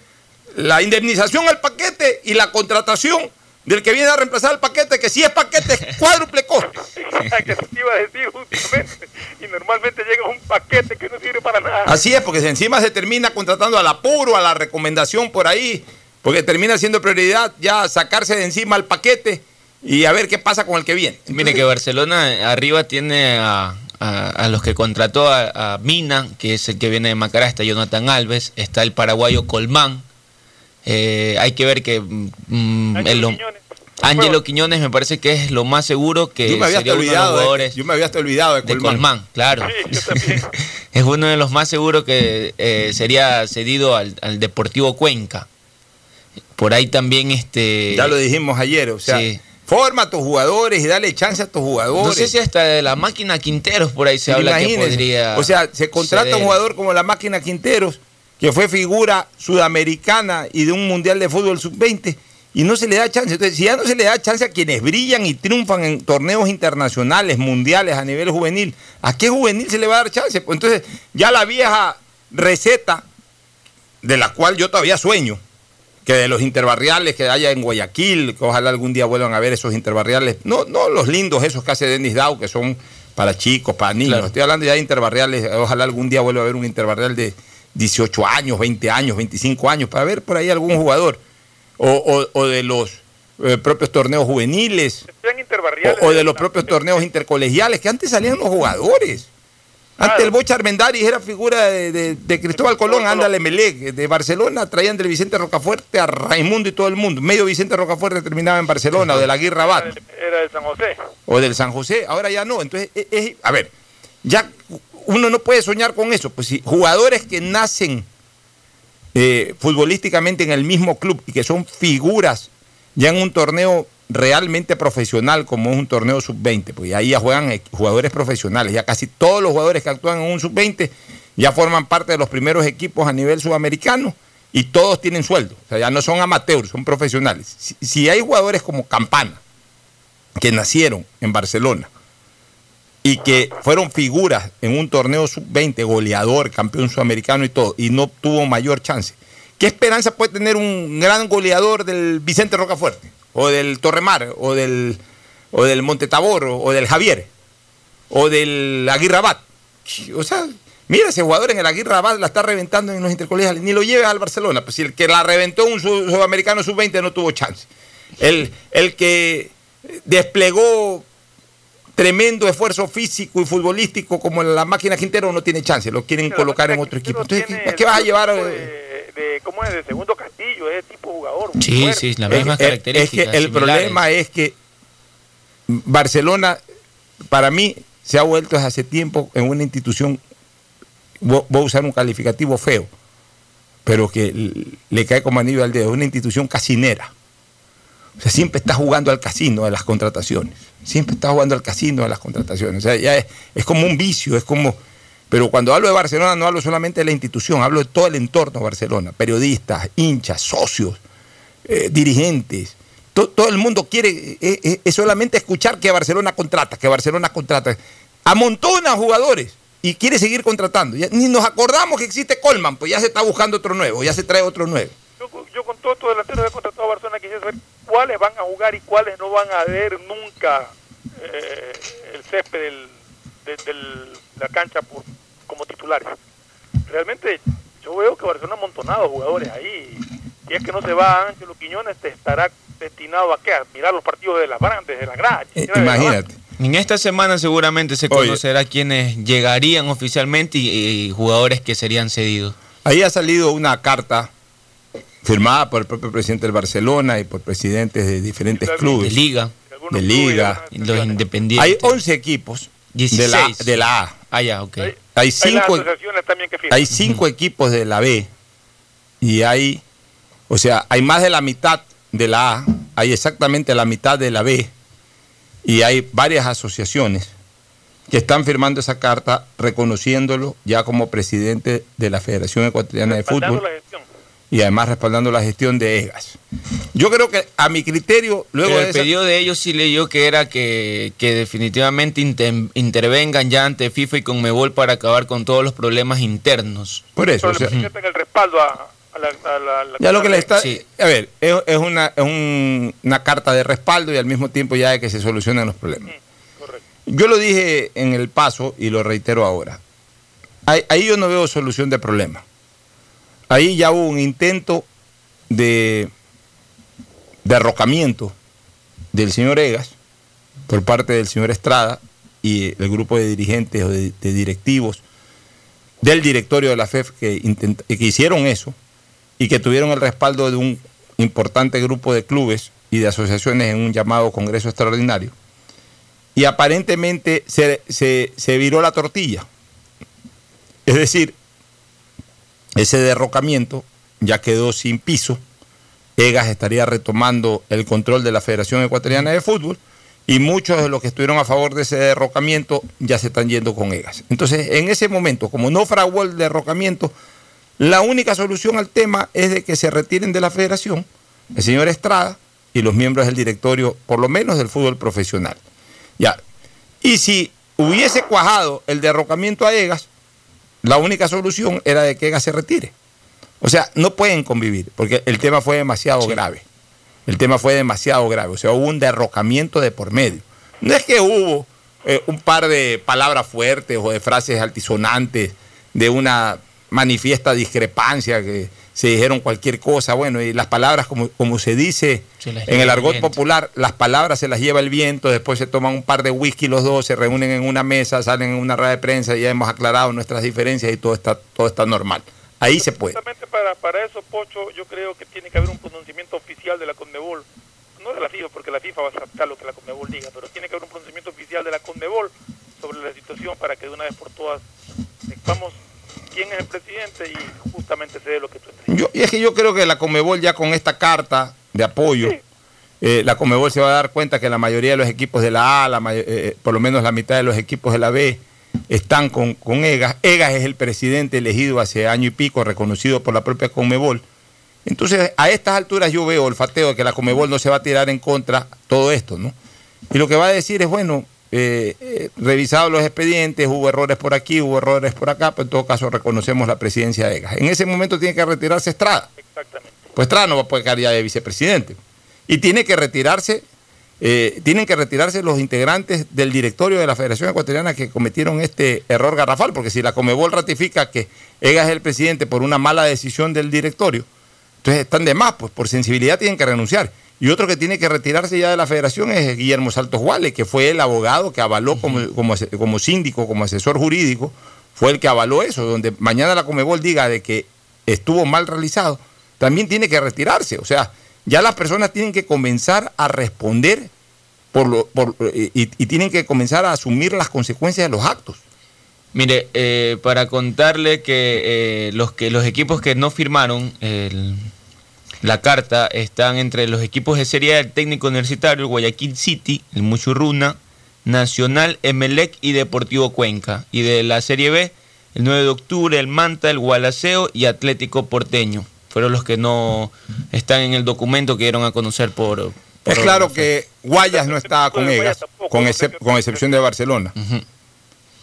la indemnización al paquete y la contratación del que viene a reemplazar el paquete, que si es paquete es cuádruple costo. [LAUGHS] que te iba a decir justamente. Y normalmente llega un paquete que no sirve para nada. Así es, porque encima se termina contratando al apuro, a la recomendación por ahí, porque termina siendo prioridad ya sacarse de encima el paquete y a ver qué pasa con el que viene. Mire que Barcelona arriba tiene a, a- a los que contrató a, a Mina, que es el que viene de Macará, está Jonathan Alves, está el paraguayo Colmán. Eh, hay que ver que mm, el- lo- Ángelo Quiñones me parece que es lo más seguro que Yo me había sería uno de los olvidado, de, jugadores yo me había hasta olvidado de de Colmán. Colmán, claro. [LAUGHS] es uno de los más seguros que eh, sería cedido al, al Deportivo Cuenca. Por ahí también este Ya lo dijimos ayer, o sea, Sí. Forma a tus jugadores y dale chance a tus jugadores. No sé si hasta de la máquina Quinteros por ahí se Pero habla que podría. O sea, se contrata ceder. un jugador como la máquina Quinteros, que fue figura sudamericana y de un mundial de fútbol sub-20, y no se le da chance. Entonces, si ya no se le da chance a quienes brillan y triunfan en torneos internacionales, mundiales a nivel juvenil, ¿a qué juvenil se le va a dar chance? Pues entonces, ya la vieja receta, de la cual yo todavía sueño, que de los interbarriales que haya en Guayaquil, que ojalá algún día vuelvan a ver esos interbarriales, no, no los lindos esos que hace Denis Dow, que son para chicos, para niños, Claro. estoy hablando ya de interbarriales, ojalá algún día vuelva a haber un interbarrial de 18 años, 20 años, 25 años, para ver por ahí algún jugador, o, o- o de los eh, propios torneos juveniles, o, o de los propios torneos intercolegiales, que antes salían los jugadores. Antes el Bocha Armendáriz era figura de, de- de Cristóbal Colón, ándale Melec, de Barcelona traían del Vicente Rocafuerte a Raimundo y todo el mundo. Medio Vicente Rocafuerte terminaba en Barcelona, o de la Aguirre Rabat, Era de San José. o del San José, ahora ya no. Entonces, es- es- a ver, ya uno no puede soñar con eso. Pues si jugadores que nacen eh, futbolísticamente en el mismo club y que son figuras ya en un torneo realmente profesional como es un torneo sub-20, pues ahí ya juegan jugadores profesionales, ya casi todos los jugadores que actúan en un sub-20 ya forman parte de los primeros equipos a nivel sudamericano y todos tienen sueldo, o sea, ya no son amateurs, son profesionales. Si, si hay jugadores como Campana, que nacieron en Barcelona y que fueron figuras en un torneo sub-20, goleador, campeón sudamericano y todo, y no tuvo mayor chance. ¿Qué esperanza puede tener un gran goleador del Vicente Rocafuerte? O del Torremar, o del, o del Monte Tabor, o, del Javier, o del Aguirre Abad. O sea, mira, ese jugador en el Aguirre Abad la está reventando en los intercolegiales, ni lo lleves al Barcelona. Pues si el que la reventó un sud- sudamericano sub-20 no tuvo chance. El, el que desplegó tremendo esfuerzo físico y futbolístico como la máquina Quintero no tiene chance, lo quieren colocar en otro equipo. Entonces, ¿qué, qué vas a llevar? eh? De, de- ¿Cómo es? De segundo castillo, es tipo jugador. Sí, fuerte. sí, las Es- mismas es- características. Es que el similares. problema es que Barcelona, para mí, se ha vuelto desde hace tiempo en una institución, vo- voy a usar un calificativo feo, pero que le cae como anillo al dedo, una institución casinera. O sea, siempre está jugando al casino de las contrataciones. Siempre está jugando al casino de las contrataciones. O sea, ya es, es como un vicio, es como. Pero cuando hablo de Barcelona no hablo solamente de la institución, hablo de todo el entorno de Barcelona. Periodistas, hinchas, socios, eh, dirigentes. To- todo el mundo quiere, eh, eh, es solamente escuchar que Barcelona contrata, que Barcelona contrata. Amontona jugadores y quiere seguir contratando. Ya ni nos acordamos que existe Colman, pues ya se está buscando otro nuevo, ya se trae otro nuevo. Yo, con todos estos delanteros que he contratado a Barcelona quisiera saber cuáles van a jugar y cuáles no van a ver nunca eh, el césped del- de, del- la cancha por, como titulares. Realmente lesionados jugadores ahí. Si es que no se va Ángelo Quiñones, te estará destinado a qué? A mirar los partidos de las grandes, de la grada. Eh, imagínate. En esta semana seguramente se Oye. conocerá quiénes llegarían oficialmente y, y jugadores que serían cedidos. Ahí ha salido una carta firmada por el propio presidente del Barcelona y por presidentes de diferentes clubes. De Liga. De Liga. Y Los independientes. Hay 11 equipos de la, 16. de la A. Ah, ya, ok. Hay Hay cinco, también que hay cinco equipos de la B. Y hay, o sea, hay más de la mitad de la A. Hay exactamente la mitad de la B. Y hay varias asociaciones que están firmando esa carta reconociéndolo ya como presidente de la Federación Ecuatoriana de Fútbol. Y además respaldando la gestión de EGAS. Yo creo que a mi criterio, luego Pero de el esa- pedido de ellos sí leyó que era que, que definitivamente inter- intervengan ya ante FIFA y Conmebol para acabar con todos los problemas internos. Por eso, Pero o sea, le el respaldo a, a la, a la- a la- Ya lo que le está. Sí. A ver, es, es una, es un- una carta de respaldo y al mismo tiempo ya de que se solucionan los problemas. Yo lo dije en el paso y lo reitero ahora. Ahí, ahí yo no veo solución de problema. Ahí ya hubo un intento de derrocamiento del señor Egas por parte del señor Estrada y el grupo de dirigentes o de, de directivos del directorio de la FEF que, intent- que hicieron eso y que tuvieron el respaldo de un importante grupo de clubes y de asociaciones en un llamado Congreso Extraordinario. Y aparentemente se, se- se viró la tortilla. Es decir, ese derrocamiento ya quedó sin piso. EGAS estaría retomando el control de la Federación Ecuatoriana de Fútbol y muchos de los que estuvieron a favor de ese derrocamiento ya se están yendo con EGAS. Entonces, en ese momento, como no fraguó el derrocamiento, la única solución al tema es de que se retiren de la federación el señor Estrada y los miembros del directorio, por lo menos del fútbol profesional. Ya. Y si hubiese cuajado el derrocamiento a EGAS, la única solución era de que EGAS se retire. O sea, no pueden convivir, porque el tema fue demasiado grave. El tema fue demasiado grave. O sea, hubo un derrocamiento de por medio. No es que hubo eh, un par de palabras fuertes o de frases altisonantes, de una manifiesta discrepancia que se dijeron cualquier cosa. Bueno, y las palabras, como, como se dice Se en el argot popular, las palabras se las lleva el viento, después se toman un par de whisky los dos, se reúnen en una mesa, salen en una rueda de prensa, ya hemos aclarado nuestras diferencias y todo está, todo está normal. Ahí se puede. Justamente para, para eso, Pocho, yo creo que tiene que haber un pronunciamiento oficial de la Conmebol. No de la FIFA, porque la FIFA va a aceptar lo que la Conmebol diga, pero tiene que haber un pronunciamiento oficial de la Conmebol sobre la situación para que de una vez por todas sepamos quién es el presidente y justamente se dé lo que tú estás Yo- y es que yo creo que la Comebol ya con esta carta de apoyo, eh, la Comebol se va a dar cuenta que la mayoría de los equipos de la A, la may- eh, por lo menos la mitad de los equipos de la B, están con, con EGAS. EGAS es el presidente elegido hace año y pico, reconocido por la propia Comebol. Entonces, a estas alturas yo veo olfateo de que la Comebol no se va a tirar en contra todo esto, ¿no? Y lo que va a decir es, bueno, eh, eh, revisados los expedientes, hubo errores por aquí, hubo errores por acá, pero en todo caso reconocemos la presidencia de EGAS. En ese momento tiene que retirarse Estrada. Pues Estrada no va a poder quedar ya de vicepresidente. Y tiene que retirarse, eh, tienen que retirarse los integrantes del directorio de la Federación Ecuatoriana que cometieron este error garrafal, porque si la Comebol ratifica que EGAS es el presidente por una mala decisión del directorio, entonces están de más, pues por sensibilidad tienen que renunciar. Y otro que tiene que retirarse ya de la federación es Guillermo Saltos Guale, que fue el abogado que avaló como, como, como síndico, como asesor jurídico, fue el que avaló eso, donde mañana la Comebol diga de que estuvo mal realizado, también tiene que retirarse. O sea, ya las personas tienen que comenzar a responder por lo, por, y, y tienen que comenzar a asumir las consecuencias de los actos. Mire, eh, para contarle que, eh, los que los equipos que no firmaron el- la carta están entre los equipos de Serie A, el técnico universitario, el Guayaquil City, el Muchurruna, Nacional, Emelec y Deportivo Cuenca. Y de la Serie B, el 9 de octubre, el Manta, el Gualaceo y Atlético Porteño. Fueron los que no están en el documento que dieron a conocer por... por Es claro que Guayas no estaba con EGAS, con, excep- con excepción de Barcelona.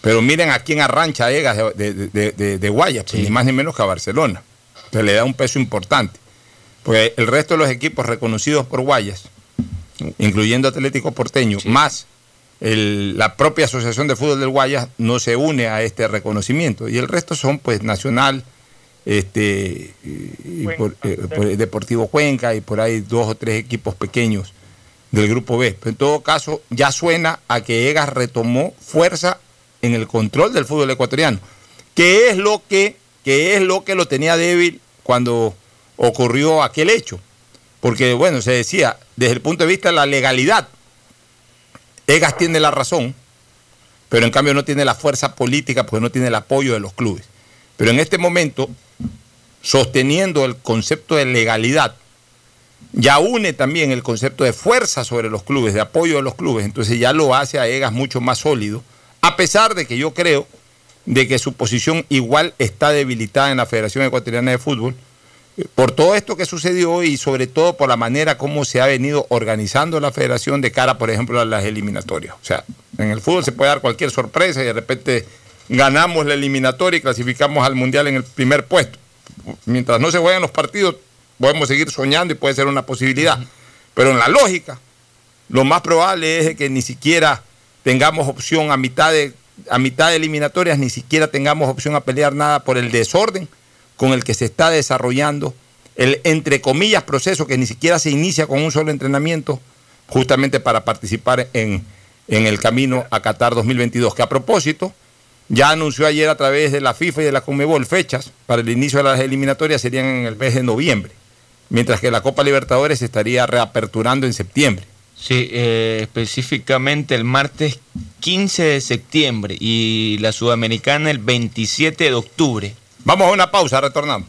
Pero miren a quién arrancha EGAS de, de- de- de- de Guayas, pues, ni más ni menos que a Barcelona. Entonces le da un peso importante. Porque el resto de los equipos reconocidos por Guayas, incluyendo Atlético Porteño, más el- la propia Asociación de Fútbol del Guayas, no se une a este reconocimiento. Y el resto son pues Nacional, este, y por, eh, por el Deportivo Cuenca y por ahí dos o tres equipos pequeños del grupo B. Pero en todo caso, ya suena a que Egas retomó fuerza en el control del fútbol ecuatoriano, que es lo que, que es lo que lo tenía débil cuando ocurrió aquel hecho. Porque, bueno, se decía, desde el punto de vista de la legalidad, Egas tiene la razón, pero en cambio no tiene la fuerza política porque no tiene el apoyo de los clubes. Pero en este momento, sosteniendo el concepto de legalidad, ya une también el concepto de fuerza sobre los clubes, de apoyo de los clubes, entonces ya lo hace a Egas mucho más sólido, a pesar de que yo creo de que su posición igual está debilitada en la Federación Ecuatoriana de Fútbol, por todo esto que sucedió y sobre todo por la manera como se ha venido organizando la federación de cara, por ejemplo, a las eliminatorias. O sea, en el fútbol se puede dar cualquier sorpresa y de repente ganamos la eliminatoria y clasificamos al Mundial en el primer puesto. Mientras no se jueguen los partidos, podemos seguir soñando y puede ser una posibilidad. Pero en la lógica, lo más probable es que ni siquiera tengamos opción a mitad de a mitad de eliminatorias, ni siquiera tengamos opción a pelear nada por el desorden con el que se está desarrollando el entre comillas proceso que ni siquiera se inicia con un solo entrenamiento, justamente para participar en, en el camino a Qatar 2022. Que a propósito, ya anunció ayer a través de la FIFA y de la Conmebol fechas para el inicio de las eliminatorias serían en el mes de noviembre, mientras que la Copa Libertadores se estaría reaperturando en septiembre. Sí, eh, específicamente el martes 15 de septiembre y la Sudamericana el 27 de octubre. Vamos a una pausa, retornamos.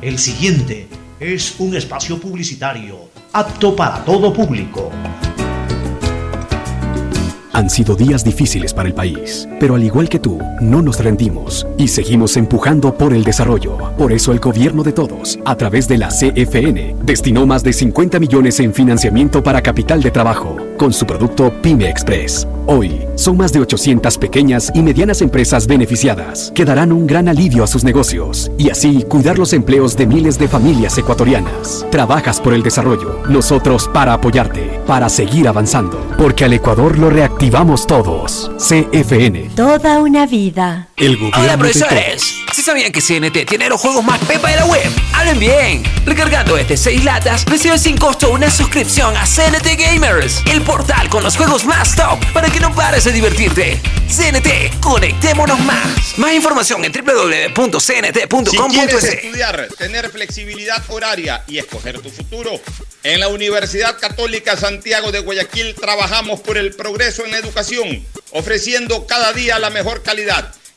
El siguiente es un espacio publicitario apto para todo público. Han sido días difíciles para el país, pero al igual que tú, no nos rendimos y seguimos empujando por el desarrollo. Por eso el gobierno de todos, a través de la CFN, destinó más de 50 millones en financiamiento para capital de trabajo, con su producto Pyme Express. Hoy, son más de 800 pequeñas y medianas empresas beneficiadas que darán un gran alivio a sus negocios y así cuidar los empleos de miles de familias ecuatorianas. Trabajas por el desarrollo, nosotros para apoyarte, para seguir avanzando, porque al Ecuador lo reactivamos todos. CFN. Toda una vida. El gobierno Hola profesores, ¿sí sabían que CNT tiene los juegos más pepa de la web? ¡Hablen bien! Recargando este 6 latas, recibes sin costo una suscripción a CNT Gamers, el portal con los juegos más top para que no pares divertirte. CNT, conectémonos más. Más información en Si www.cnt.com.es. quieres estudiar, tener flexibilidad horaria y escoger tu futuro, en la Universidad Católica Santiago de Guayaquil trabajamos por el progreso en la educación, ofreciendo cada día la mejor calidad.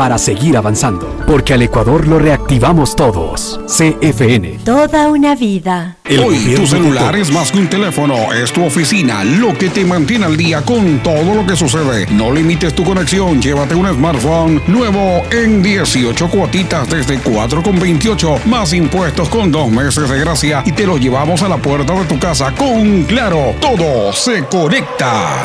para seguir avanzando, porque al Ecuador lo reactivamos todos. CFN. Toda una vida. Hoy tu celular es más que un teléfono, es tu oficina, lo que te mantiene al día con todo lo que sucede. No limites tu conexión, llévate un smartphone nuevo en 18 cuotitas desde 4,28 más impuestos con dos meses de gracia y te lo llevamos a la puerta de tu casa con Claro. Todo se conecta.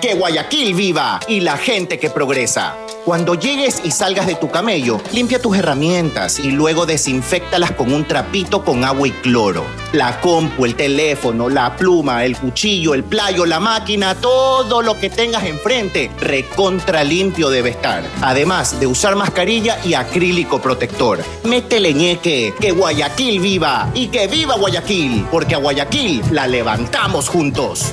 Que Guayaquil viva y la gente que progresa. Cuando llegues y salgas de tu camello, limpia tus herramientas y luego desinfectalas con un trapito con agua y cloro. La compu, el teléfono, la pluma, el cuchillo, el playo, la máquina, todo lo que tengas enfrente, recontra limpio debe estar. Además de usar mascarilla y acrílico protector. Métele ñeque, que Guayaquil viva y que viva Guayaquil, porque a Guayaquil la levantamos juntos.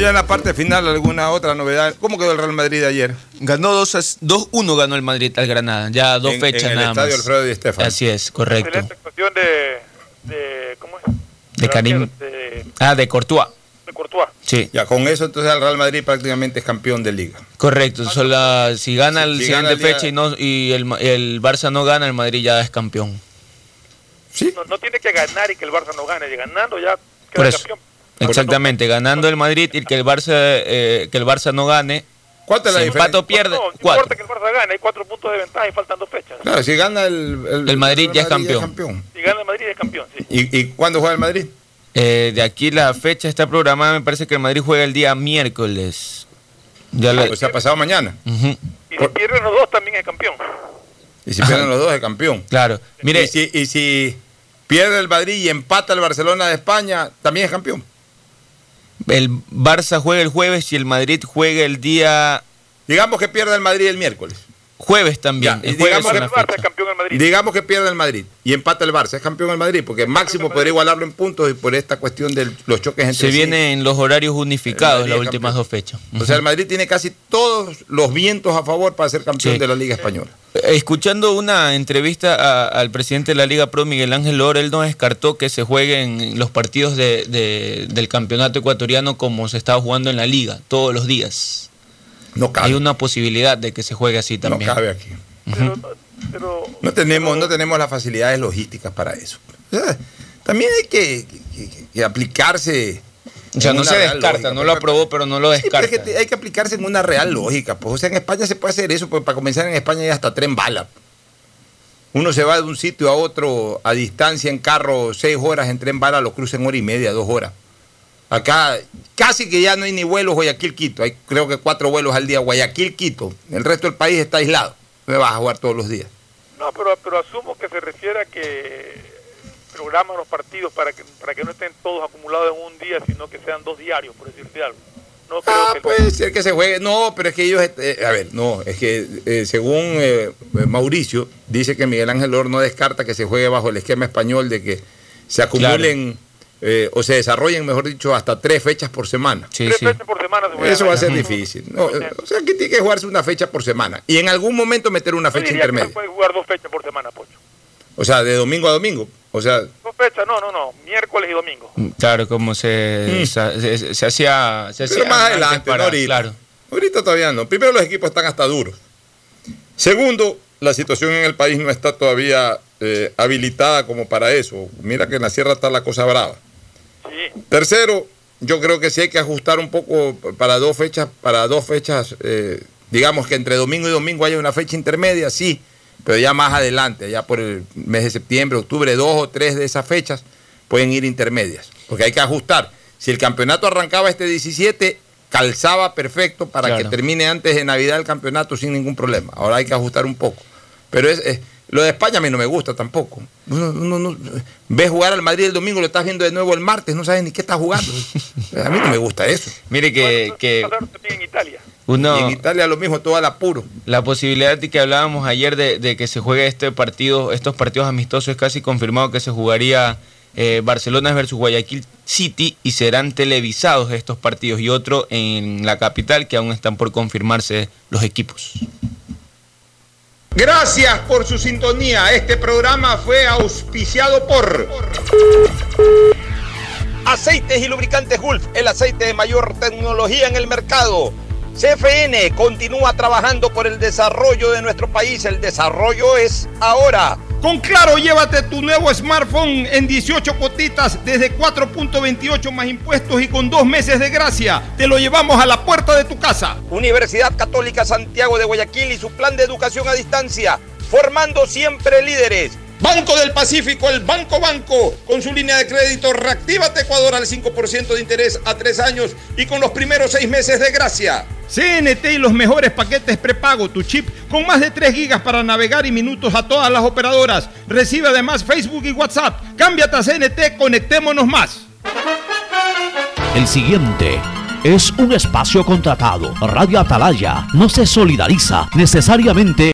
Y en la parte final, ¿alguna otra novedad? ¿Cómo quedó el Real Madrid ayer? Ganó 2 a- 2-1 ganó el Madrid al Granada, ya dos En- fechas en el nada estadio más. Alfredo Di Stéfano. Así es, correcto. Excelente actuación de, de ¿cómo es? De Karim. De, Ah, de Courtois. de Courtois. Sí. Ya, con eso entonces el Real Madrid prácticamente es campeón de liga. Correcto, solo si gana el si siguiente gana el día- fecha y no y el, Ma- el Barça no gana, el Madrid ya es campeón. No, no tiene que ganar y que el Barça no gane. Y ganando ya queda Por eso. campeón. Exactamente, ganando el Madrid y que el Barça eh, que el Barça no gane. ¿Cuánto es la si diferencia? empata o pierde, No, no cuatro. importa que el Barça gane, hay cuatro puntos de ventaja y faltan dos fechas. Claro, si gana el, El Madrid ya es campeón. Si gana el Madrid es campeón, sí. ¿Y, y cuándo juega el Madrid? Eh, de aquí la fecha está programada, me parece que el Madrid juega el día miércoles. Ya la- O sea, pasado mañana. Y si pierden los dos también es campeón. Y si pierden los dos, es campeón. Claro. Mire, y si, y si pierde el Madrid y empata el Barcelona de España, también es campeón. El Barça juega el jueves y el Madrid juega el día Digamos que pierde el Madrid el miércoles. Jueves también. Ya, el y jueves digamos que El Barça es campeón el Madrid. Digamos que pierde el Madrid y empata el Barça, es campeón el Madrid, porque máximo podría igualarlo en puntos y por esta cuestión de los choques entre Se sí. viene en los horarios unificados las Madrid últimas dos fechas. O sea, el Madrid tiene casi todos los vientos a favor para ser campeón Sí. de la Liga Española. Eh, Escuchando una entrevista a- al presidente de la Liga Pro, Miguel Ángel Lor, él no descartó que se jueguen los partidos de- de- del campeonato ecuatoriano como se estaba jugando en la Liga, todos los días. No cabe. Hay una posibilidad de que se juegue así No también. cabe aquí. Pero, pero No tenemos, no tenemos las facilidades logísticas para eso. O sea, también hay que, que- que aplicarse. O sea, no se descarta, lógica. no lo aprobó, pero no lo Sí, pero descarta. es que te- hay que aplicarse en una real lógica. Pues. O sea, en España se puede hacer eso, pues para comenzar en España hay hasta tren bala. Uno se va de un sitio a otro a distancia en carro, seis horas en tren bala, lo cruza en hora y media, dos horas. Acá casi que ya no hay ni vuelos Guayaquil-Quito. Hay creo que cuatro vuelos al día Guayaquil-Quito. El resto del país está aislado. No vas a jugar todos los días. No, pero, pero asumo que se refiere a que programan los partidos para que, para que no estén todos acumulados en un día, sino que sean dos diarios, por decirte algo. No creo Ah, que puede ser que se juegue. No, pero es que ellos. eh, a ver, no, es que eh, según eh, Mauricio, dice que Miguel Ángel Or no descarta que se juegue bajo el esquema español de que se acumulen eh, o se desarrollen, mejor dicho, hasta tres fechas por semana. tres fechas por semana se juegan Eso va a ser difícil. No, o sea, que tiene que jugarse una fecha por semana. Y en algún momento meter una fecha que se intermedia. puede jugar dos fechas por semana, Pocho. O sea, de domingo a domingo. O sea, Dos fechas, no, no, no, miércoles y domingo. Claro, como se, se, se- se hacía. Se Mm. Pero hacía más adelante, para- no ahorita. Claro. Ahorita todavía no. Primero, los equipos están hasta duros. Segundo, la situación en el país no está todavía eh, habilitada como para eso. Mira que en la sierra está la cosa brava. Tercero, yo creo que sí hay que ajustar un poco para dos fechas, para dos fechas, eh, digamos que entre domingo y domingo haya una fecha intermedia, sí, pero ya más adelante, ya por el mes de septiembre, octubre, dos o tres de esas fechas pueden ir intermedias, porque hay que ajustar. Si el campeonato arrancaba este 17, calzaba perfecto para que termine antes de Navidad el campeonato sin ningún problema. Ahora hay que ajustar un poco. Pero es, es- lo de España a mí no me gusta tampoco. Uno- uno no- ves jugar al Madrid el domingo, lo estás viendo de nuevo el martes, no sabes ni qué estás jugando. A mí no me gusta eso. Mire que, que en Italia. uno. Y en Italia lo mismo, todo al apuro. La posibilidad de que hablábamos ayer de, de que se juegue este partido, estos partidos amistosos, es casi confirmado que se jugaría eh, Barcelona versus Guayaquil City y serán televisados estos partidos y otro en la capital que aún están por confirmarse los equipos. Gracias por su sintonía. Este programa fue auspiciado por Aceites y lubricantes Gulf, el aceite de mayor tecnología en el mercado. CFN continúa trabajando por el desarrollo de nuestro país. El desarrollo es ahora. Con Claro, llévate tu nuevo smartphone en 18 cuotitas desde 4.28 más impuestos y con dos meses de gracia. Te lo llevamos a la puerta de tu casa. Universidad Católica Santiago de Guayaquil y su plan de educación a distancia, formando siempre líderes. Banco del Pacífico, el Banco Banco, con su línea de crédito Reactívate Ecuador al 5% de interés a tres años y con los primeros seis meses de gracia. CNT y los mejores paquetes prepago, tu chip con más de 3 gigas para navegar y minutos a todas las operadoras. Recibe además Facebook y WhatsApp. Cámbiate a CNT, conectémonos más. El siguiente es un espacio contratado. Radio Atalaya no se solidariza necesariamente